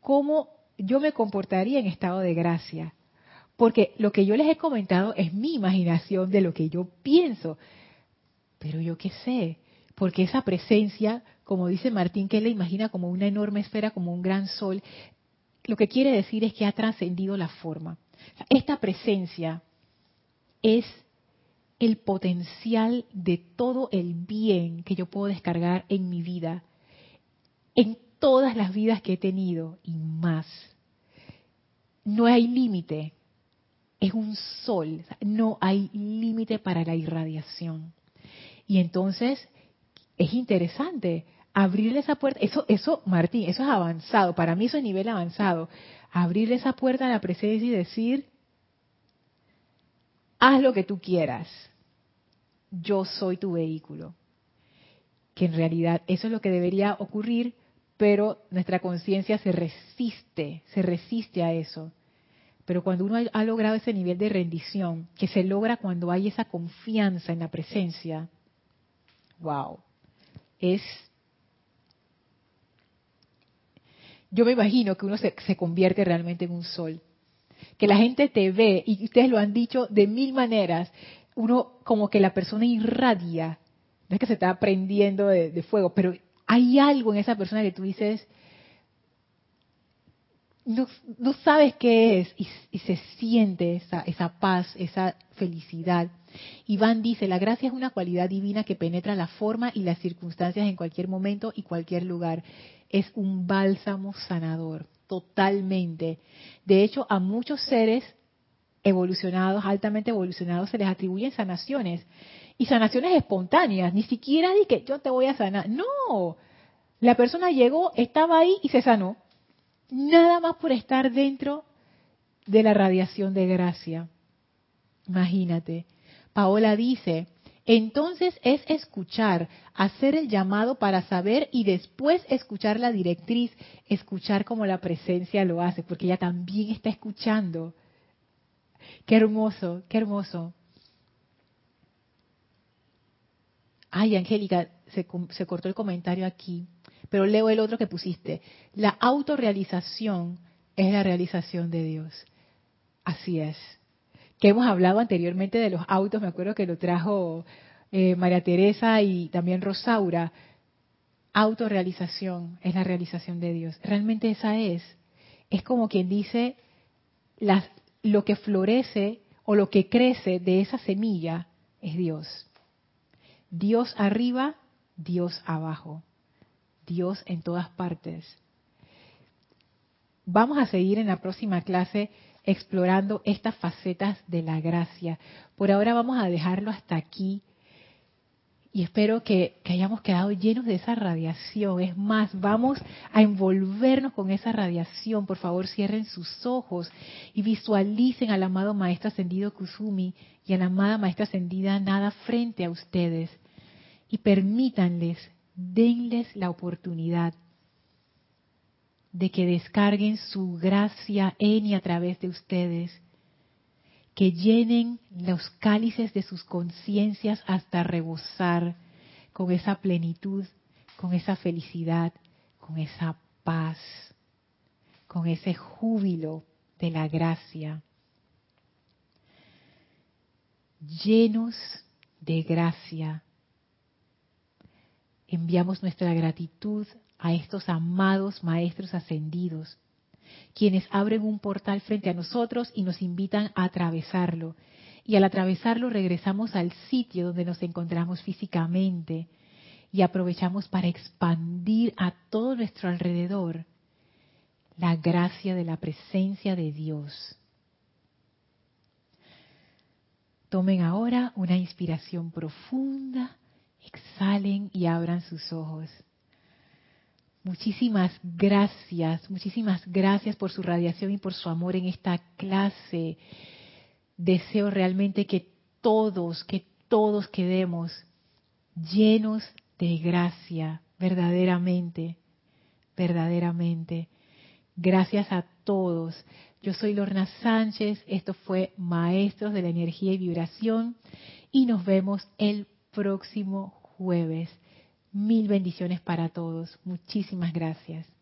cómo yo me comportaría en estado de gracia. Porque lo que yo les he comentado es mi imaginación de lo que yo pienso. Pero yo qué sé, porque esa presencia, como dice Martín, que la imagina como una enorme esfera, como un gran sol, lo que quiere decir es que ha trascendido la forma. Esta presencia es el potencial de todo el bien que yo puedo descargar en mi vida, en todas las vidas que he tenido y más. No hay límite, es un sol, no hay límite para la irradiación. Y entonces es interesante abrirle esa puerta, eso, eso, Martín, eso es avanzado, para mí eso es nivel avanzado, abrirle esa puerta a la presencia y decir, haz lo que tú quieras, yo soy tu vehículo. Que en realidad eso es lo que debería ocurrir, pero nuestra conciencia se resiste, se resiste a eso. Pero cuando uno ha logrado ese nivel de rendición, que se logra cuando hay esa confianza en la presencia, wow, es... Yo me imagino que uno se, convierte realmente en un sol. Que la gente te ve, y ustedes lo han dicho de mil maneras, uno como que la persona irradia, no es que se está prendiendo de, fuego, pero hay algo en esa persona que tú dices, no, sabes qué es y, se siente esa, esa paz, esa felicidad. Iván dice, la gracia es una cualidad divina que penetra la forma y las circunstancias en cualquier momento y cualquier lugar. Es un bálsamo sanador, totalmente. De hecho, a muchos seres evolucionados, altamente evolucionados, se les atribuyen sanaciones. Y sanaciones espontáneas, ni siquiera di que yo te voy a sanar. No, la persona llegó, estaba ahí y se sanó. Nada más por estar dentro de la radiación de gracia. Imagínate. Paola dice, entonces es escuchar, hacer el llamado para saber y después escuchar la directriz, escuchar como la presencia lo hace, porque ella también está escuchando. Qué hermoso, qué hermoso. Ay, Angélica, se, se, cortó el comentario aquí, pero leo el otro que pusiste. La autorrealización es la realización de Dios. Así es. Que hemos hablado anteriormente de los autos, me acuerdo que lo trajo eh, María Teresa y también Rosaura. Autorrealización es la realización de Dios. Realmente esa es. Es como quien dice, lo que florece o lo que crece de esa semilla es Dios. Dios arriba, Dios abajo. Dios en todas partes. Vamos a seguir en la próxima clase explorando estas facetas de la gracia. Por ahora vamos a dejarlo hasta aquí y espero que, hayamos quedado llenos de esa radiación. Es más, vamos a envolvernos con esa radiación. Por favor, cierren sus ojos y visualicen al amado Maestro Ascendido Kusumi y a la amada Maestra Ascendida Nada frente a ustedes. Y permítanles, denles la oportunidad de que descarguen su gracia en y a través de ustedes que llenen los cálices de sus conciencias hasta rebosar, con esa plenitud, con esa felicidad, con esa paz, con ese júbilo de la gracia. Llenos de gracia, enviamos nuestra gratitud a estos amados maestros ascendidos, quienes abren un portal frente a nosotros y nos invitan a atravesarlo. Y al atravesarlo regresamos al sitio donde nos encontramos físicamente y aprovechamos para expandir a todo nuestro alrededor la gracia de la presencia de Dios. Tomen ahora una inspiración profunda, exhalen y abran sus ojos. Muchísimas gracias, muchísimas gracias por su radiación y por su amor en esta clase. Deseo realmente que todos, que todos quedemos llenos de gracia, verdaderamente, verdaderamente. Gracias a todos. Yo soy Lorna Sánchez, esto fue Maestros de la Energía y Vibración y nos vemos el próximo jueves. Mil bendiciones para todos. Muchísimas gracias.